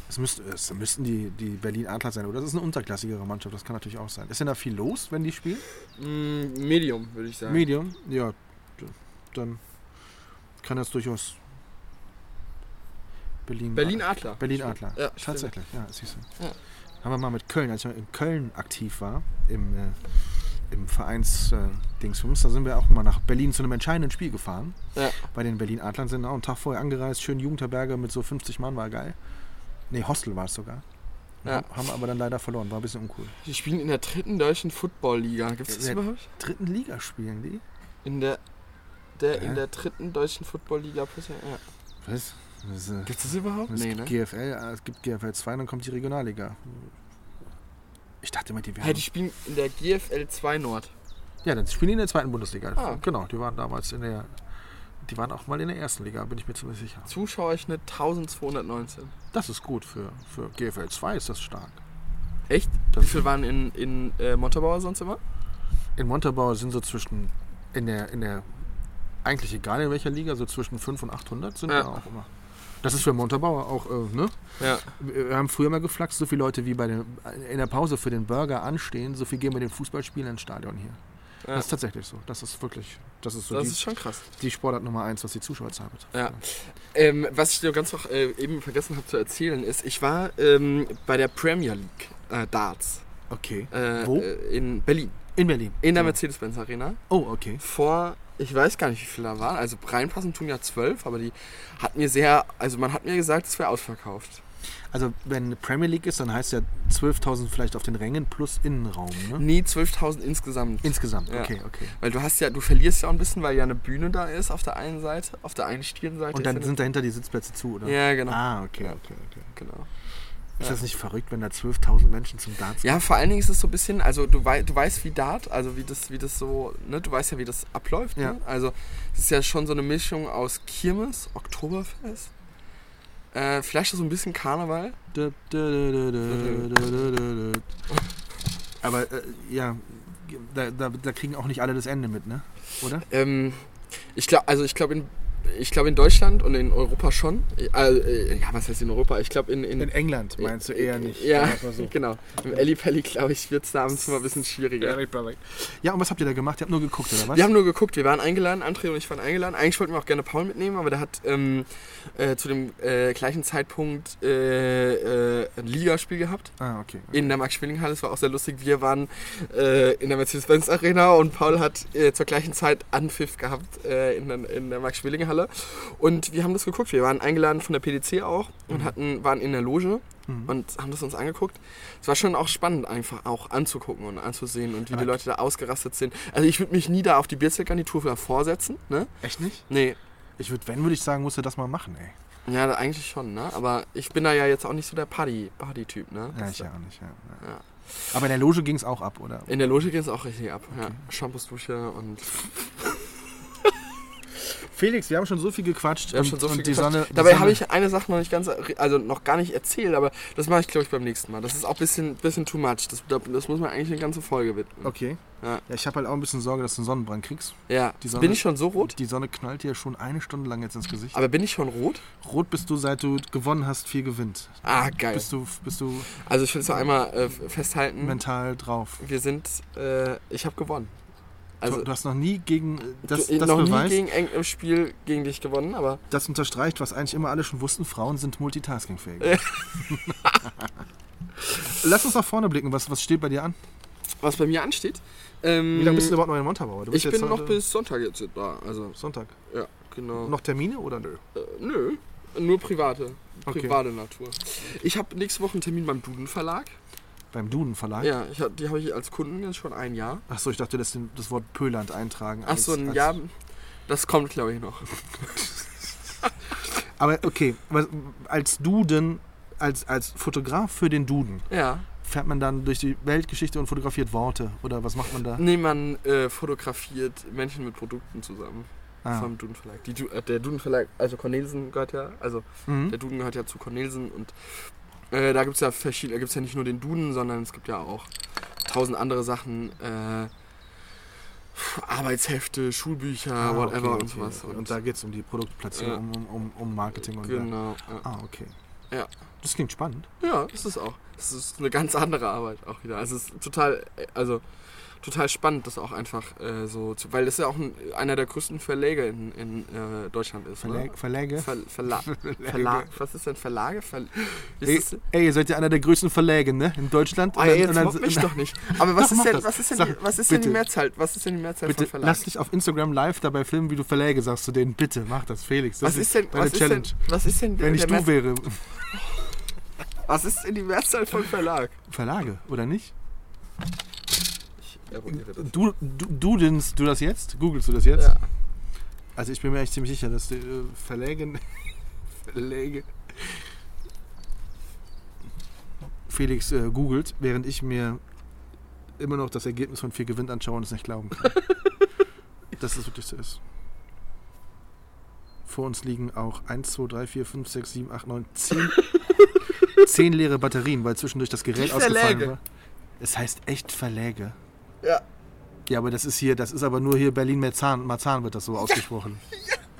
Es, müsst, es müssten die, die Berlin Adler sein, oder? Das ist eine unterklassigere Mannschaft, das kann natürlich auch sein. Ist denn da viel los, wenn die spielen? Mm, Medium, würde ich sagen. Medium? Ja, dann kann das durchaus Berlin. Berlin Adler. Berlin Adler. Ja, stimmt. Tatsächlich, ja, siehst du. Ja. Haben wir mal mit Köln, als ich in Köln aktiv war, im, äh, im Vereins äh, da sind wir auch mal nach Berlin zu einem entscheidenden Spiel gefahren. Ja. Bei den Berlin Adlern sind auch einen Tag vorher angereist, schön Jugendherberge mit so 50 Mann, war geil. Nee, Hostel war es sogar. Ja. Haben aber dann leider verloren, war ein bisschen uncool. Die spielen in der dritten deutschen Football-Liga. Gibt es das überhaupt? Dritten Liga spielen die? In der, der, Hä? in der dritten deutschen Football-Liga. Ja. Was? Das, äh, Gibt es das überhaupt? es Nee, gibt ne? GFL, äh, es gibt GFL 2, dann kommt die Regionalliga. Ich dachte immer, die wären. Hey, die spielen in der GFL 2 Nord. Ja, dann spielen die in der zweiten Bundesliga. Ah. Genau, die waren damals in der. Die waren auch mal in der ersten Liga, bin ich mir ziemlich sicher. Zuschauerschnitt 1219. Das ist gut für, für GFL 2 ist das stark. Echt? Das- Wie viel waren in, in äh, Montabaur sonst immer? In Montabaur sind so zwischen in der in der eigentlich egal in welcher Liga, so zwischen 5 und 800 sind Ja. da auch immer. Das ist für Montabaur auch, äh, ne? Ja. Wir haben früher mal geflaxt, so viele Leute wie bei den, in der Pause für den Burger anstehen, so viel gehen wir den Fußballspielen ins Stadion hier. Ja. Das ist tatsächlich so. Das ist wirklich, das ist so Das die, ist schon krass. die Sportart Nummer eins, was die Zuschauerzahl betrifft. Ja. Ähm, was ich dir ganz noch äh, eben vergessen habe zu erzählen, ist, ich war ähm, bei der Premier League äh, Darts Okay. äh, Wo? äh, in Berlin, In Berlin. in der Ja. Mercedes-Benz Arena. Oh, okay. Vor, ich weiß gar nicht, wie viele da waren. Also reinpassen tun ja zwölf, aber die hat mir sehr, also man hat mir gesagt, es wäre ausverkauft. Also wenn Premier League ist, dann heißt ja 12.000 vielleicht auf den Rängen plus Innenraum, ne? Nie 12.000 insgesamt. Insgesamt, Ja. okay, okay. Weil du hast ja, du verlierst ja auch ein bisschen, weil ja eine Bühne da ist auf der einen Seite, auf der einen Stirnseite. Und dann sind dahinter die Sitzplätze zu, oder? Ja, genau. Ah, okay, Ja. okay, okay. genau. Ist das nicht verrückt, wenn da 12.000 Menschen zum Darts Ja, vor allen Dingen ist es so ein bisschen, also du, wei du weißt wie Dart, also wie das, wie das so, ne, du weißt ja, wie das abläuft. Ja. Ne? Also es ist ja schon so eine Mischung aus Kirmes, Oktoberfest, äh, vielleicht so ein bisschen Karneval. Aber äh, ja, da, da, da, kriegen auch nicht alle das Ende mit, ne? Oder? Ähm, ich glaube, also ich glaube, in ich glaube in Deutschland und in Europa schon. Äh, ja, was heißt in Europa? Ich glaube in, in, In England meinst du eher nicht. Ja, so. genau. Im Ellipelli, glaube ich, wird es abends mal ein bisschen schwieriger. Ja, und was habt ihr da gemacht? Ihr habt nur geguckt, oder was? Wir haben nur geguckt, wir waren eingeladen, André und ich waren eingeladen. Eigentlich wollten wir auch gerne Paul mitnehmen, aber der hat ähm, äh, zu dem äh, gleichen Zeitpunkt äh, äh, ein Ligaspiel gehabt ah, okay. in der Max-Schmeling-Halle. Das war auch sehr lustig. Wir waren in der Mercedes-Benz-Arena und Paul hat zur gleichen Zeit Anpfiff gehabt in der, in der Max-Schmeling-Halle. Und wir haben das geguckt. Wir waren eingeladen von der PDC auch und hatten, waren in der Loge Mhm. und haben das uns angeguckt. Es war schon auch spannend, einfach auch anzugucken und anzusehen und wie die Leute da ausgerastet sind. Also ich würde mich nie da auf die Bierzeltgarnitur vorsetzen, ne? Echt nicht? Nee, Ich würde, wenn, würde ich sagen, musst du das mal machen, ey. ja, eigentlich schon, ne? Aber ich bin da ja jetzt auch nicht so der Party- Party-Typ, ne? Ja, ich ja auch nicht, ja. ja. Ja. Aber in der Loge ging es auch ab, oder? In der Loge geht es auch richtig ab. Ja. Shampoos, Dusche und Felix, wir haben schon so viel gequatscht. Wir haben und, schon so viel gequatscht. Sonne. Dabei habe ich eine Sache noch nicht ganz, also noch gar nicht erzählt, aber das mache ich glaube ich beim nächsten Mal. Das ist auch ein bisschen, bisschen too much. Das, das muss man eigentlich eine ganze Folge widmen. Okay. Ja. Ja, ich habe halt auch ein bisschen Sorge, dass du einen Sonnenbrand kriegst. Ja. Sonne- Bin ich schon so rot? Die Sonne knallt dir schon eine Stunde lang jetzt ins Gesicht. Aber bin ich schon rot? Rot bist du, seit du gewonnen hast, viel gewinnt. Ah, geil. Bist du, bist du Also ich will es noch einmal äh, festhalten. mental drauf. Wir sind, äh, ich habe gewonnen. Also du hast noch nie gegen. äh, Das, du- das noch beweist, nie gegen eng im Spiel gegen dich gewonnen, aber das unterstreicht, was eigentlich immer alle schon wussten: Frauen sind multitaskingfähig. Lass uns nach vorne blicken. Was, was steht bei dir an? was bei mir ansteht. Ähm, Wie lange bist du überhaupt noch in Montabaur? Ich bin noch bis Sonntag jetzt da. Also Sonntag. ja, genau. Noch Termine oder nö? Äh, nö, nur private. Okay. Private Natur. Ich habe nächste Woche einen Termin beim Duden Verlag. Beim Duden Verlag? Ja, ich die habe ich als Kunden jetzt schon ein Jahr. Achso, ich dachte, das das, das Wort Pöland eintragen. Ach so, ein Jahr. Das kommt, glaube ich, noch. Aber okay, als Duden, als, als Fotograf für den Duden, Ja. fährt man dann durch die Weltgeschichte und fotografiert Worte? Oder was macht man da? Nee, man äh, fotografiert Menschen mit Produkten zusammen. Ah. Vom Duden Verlag. Die, äh, der Duden Verlag, also Cornelsen gehört ja, also Mhm. der Duden gehört ja zu Cornelsen und äh, da gibt es ja verschiedene, gibt es ja nicht nur den Duden, sondern es gibt ja auch tausend andere Sachen, äh, Arbeitshefte, Schulbücher, Ah, whatever okay, und okay, sowas. okay. Und da geht es um die Produktplatzierung, um, um, um Marketing und genau. Ja. Ah, okay. Ja. Das klingt spannend. ja, ist es auch. Es ist eine ganz andere Arbeit auch wieder. Also es ist total, äh, also total spannend, das auch einfach äh, so zu, weil das ja auch ein, einer der größten Verleger in, in äh, Deutschland ist. Verlä oder? Verläge? Ver, Verla Verlag. Was ist denn Verlage? Ver Ey, ist ey, ihr seid ja einer der größten Verläge, ne? In Deutschland. oh, Und ey, jetzt dann- mich doch nicht. Aber was Doch, ist denn, was ist denn, Sag, die, was ist denn die. Mehrzahl? Was ist denn die Mehrzahl Bitte von Verlag? lass dich auf Instagram live dabei filmen, wie du Verläge sagst zu denen. Bitte, mach das, Felix. Das was ist denn, deine was ist Challenge. denn, was ist denn Wenn ich du wäre. Was ist denn die Mehrzahl von Verlag? Verlage, oder nicht? Das. Du, du, du, du das jetzt? Googlest du das jetzt? Ja. Also ich bin mir echt ziemlich sicher, dass die äh, Verläge... Verläge... Felix äh, googelt, während ich mir immer noch das Ergebnis von vier Gewinn anschaue und es nicht glauben kann. dass es wirklich so ist. Vor uns liegen auch 1, 2, 3, 4, 5, 6, 7, 8, 9, 10, 10 leere Batterien, weil zwischendurch das Gerät ausgefallen war. Es heißt echt Verläge. Ja. Ja, aber das ist hier, das ist aber nur hier Berlin-Marzahn, Marzahn wird das so ausgesprochen.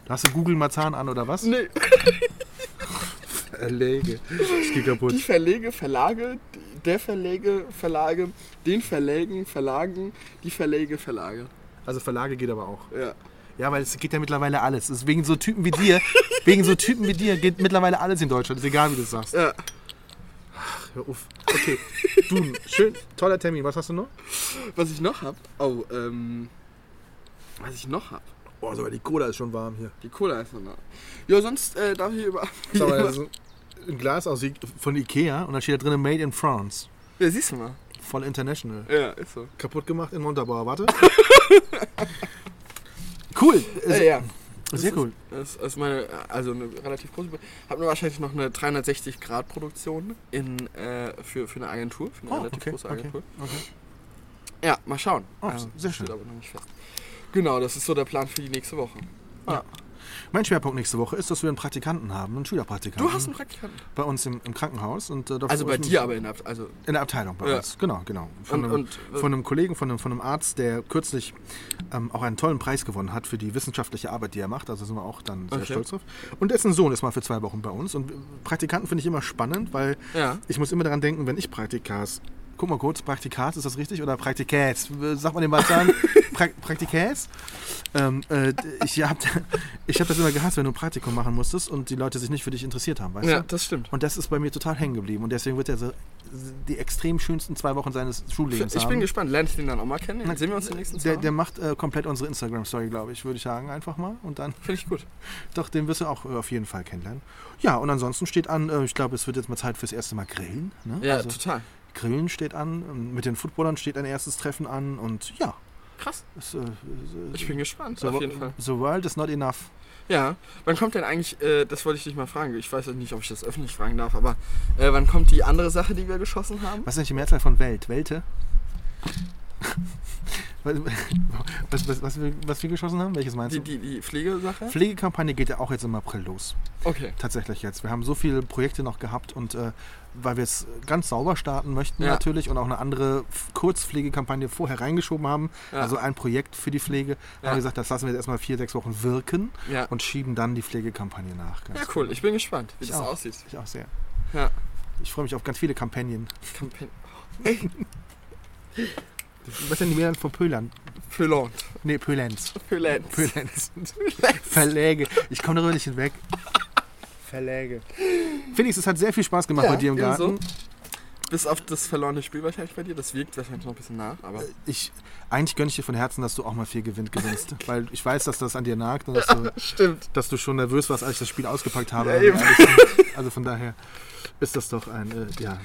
Hast du Google Marzahn an oder was? Nee, Verläge. Ich geh kaputt. die Verlege, Verlage, der Verlege, Verlage, den Verlägen, Verlagen, die Verlege, Verlage. Also Verlage geht aber auch. Ja. Ja, weil es geht ja mittlerweile alles. Es ist wegen so Typen wie dir, wegen so Typen wie dir geht mittlerweile alles in Deutschland. Ist egal, wie du es sagst. ja. Hör auf. Okay. Du, schön, toller Termin. Was hast du noch? Was ich noch hab, oh, ähm, was ich noch hab, Oh, sogar die Cola ist schon warm hier. die Cola ist noch da. Ja, sonst äh, darf ich über. Schau mal, ist ein Glas aus von Ikea und da steht da drin Made in France. Ja, siehst du mal. Voll international. Ja, ist so. Kaputt gemacht in Montabaur. Warte. cool. Äh, ja. Sehr Das cool. Ist, das ist meine, also eine relativ große. Habe nur wahrscheinlich noch eine 360 Grad Produktion in, äh, für, für eine Agentur, für eine Oh, relativ okay, große okay, Agentur. okay. Ja, mal schauen. Oh, Ähm, sehr steht schön. aber noch nicht fest. Genau, das ist so der Plan für die nächste Woche. Mein Schwerpunkt nächste Woche ist, dass wir einen Praktikanten haben, einen Schülerpraktikanten. Du hast einen Praktikanten. bei uns im, im Krankenhaus. Und, äh, Also bei dir aber in der, Ab- also In der Abteilung bei Ja. uns, genau, genau. Von, Und- einem, und- von einem Kollegen, von einem, von einem Arzt, der kürzlich ähm, auch einen tollen Preis gewonnen hat für die wissenschaftliche Arbeit, die er macht. Also sind wir auch dann sehr Okay. stolz drauf. Und dessen Sohn ist mal für zwei Wochen bei uns. Und Praktikanten finde ich immer spannend, weil Ja. ich muss immer daran denken, wenn ich Praktikas. Guck mal kurz, Praktikas, ist das richtig? Oder Praktikäs? Sagt man den Balzan? pra Praktikäs? Ähm, äh, ich habe ich hab das immer gehasst, wenn du ein Praktikum machen musstest und die Leute sich nicht für dich interessiert haben, weißt ja, du? das stimmt. Und das ist bei mir total hängen geblieben. Und deswegen wird er so die extrem schönsten zwei Wochen seines Schullebens Ich haben. bin gespannt. Lerne ich den dann auch mal kennen? Sehen wir uns die nächsten zwei der, der macht äh, komplett unsere Instagram-Story, glaube ich, würde ich sagen, einfach mal. Und dann, Finde ich gut. doch, den wirst du auch äh, auf jeden Fall kennenlernen. Ja, und ansonsten steht an, äh, ich glaube, es wird jetzt mal Zeit fürs erste Mal grillen. Ne? Ja, also, total. Grillen steht an, ähm, mit den Footballern steht ein erstes Treffen an und ja. Krass. Es, äh, Ich bin gespannt, the, auf jeden Fall. The world is not enough. Ja, wann kommt denn eigentlich, äh, das wollte ich dich mal fragen, ich weiß nicht, ob ich das öffentlich fragen darf, aber äh, wann kommt die andere Sache, die wir geschossen haben? Was ist eigentlich die Mehrzahl von Welt? Welte? Was, was, was, wir, was wir geschossen haben? Welches meinst Die, du? die, die Pflegesache? Pflegekampagne geht ja auch jetzt im April los. Okay. Tatsächlich jetzt. Wir haben so viele Projekte noch gehabt und äh, weil wir es ganz sauber starten möchten Ja. natürlich und auch eine andere Kurzpflegekampagne vorher reingeschoben haben, Ja. also ein Projekt für die Pflege, haben Ja. wir gesagt, das lassen wir jetzt erstmal vier, sechs Wochen wirken und schieben dann die Pflegekampagne nach. Ganz Ja, cool. Ich bin gespannt, wie Ich das auch. aussieht. Ich auch sehr. Ja. Ich freue mich auf ganz viele Kampagnen. Campaign. Was ist denn die Mehrheit von Pölern? Fölant. Nee, Pölenz. Fölant. Pölenz. Verläge. Ich komme darüber nicht hinweg. Verläge. Felix, es hat sehr viel Spaß gemacht Ja, mit dir im ebenso. Garten. Bis auf das verlorene Spiel wahrscheinlich bei dir. Das wirkt wahrscheinlich noch ein bisschen nach, aber Ich, eigentlich gönne ich dir von Herzen, dass du auch mal viel Gewinn gewinnst. weil ich weiß, dass das an dir nagt und dass du, stimmt. dass du schon nervös warst, als ich das Spiel ausgepackt habe. Ja, eben. also von daher ist das doch ein, äh, ja.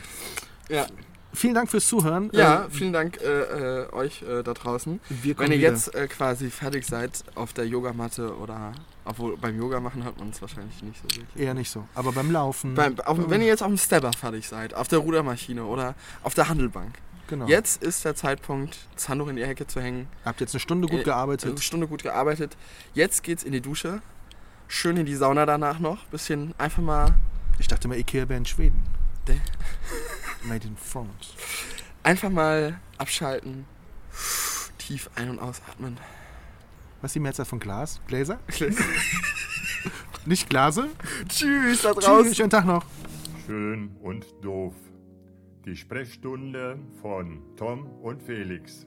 Ja, Vielen Dank fürs Zuhören. ja Ähm, vielen Dank äh, äh, euch äh, da draußen. Wenn ihr wieder. jetzt äh, quasi fertig seid auf der Yogamatte oder obwohl beim Yoga machen hört man es wahrscheinlich nicht so wirklich. Eher nicht so. Aber beim Laufen. Beim, auf, wenn ihr jetzt auf dem Stepper fertig seid, auf der Rudermaschine oder auf der Handelbank, genau. jetzt ist der Zeitpunkt, das Handtuch in die Hecke zu hängen. Habt jetzt eine Stunde gut Äh, gearbeitet. Eine Stunde gut gearbeitet. Jetzt geht's in die Dusche. Schön in die Sauna danach noch. Bisschen einfach mal, Ich dachte mal, Ikea wäre in Schweden. Der- Made in France. einfach mal abschalten. Tief ein- und ausatmen. Was ist die Mehrzahl von Glas? Gläser? Nicht Glase? Tschüss da Tschüss, draußen. schönen Tag noch. Schön und doof. Die Sprechstunde von Tom und Felix.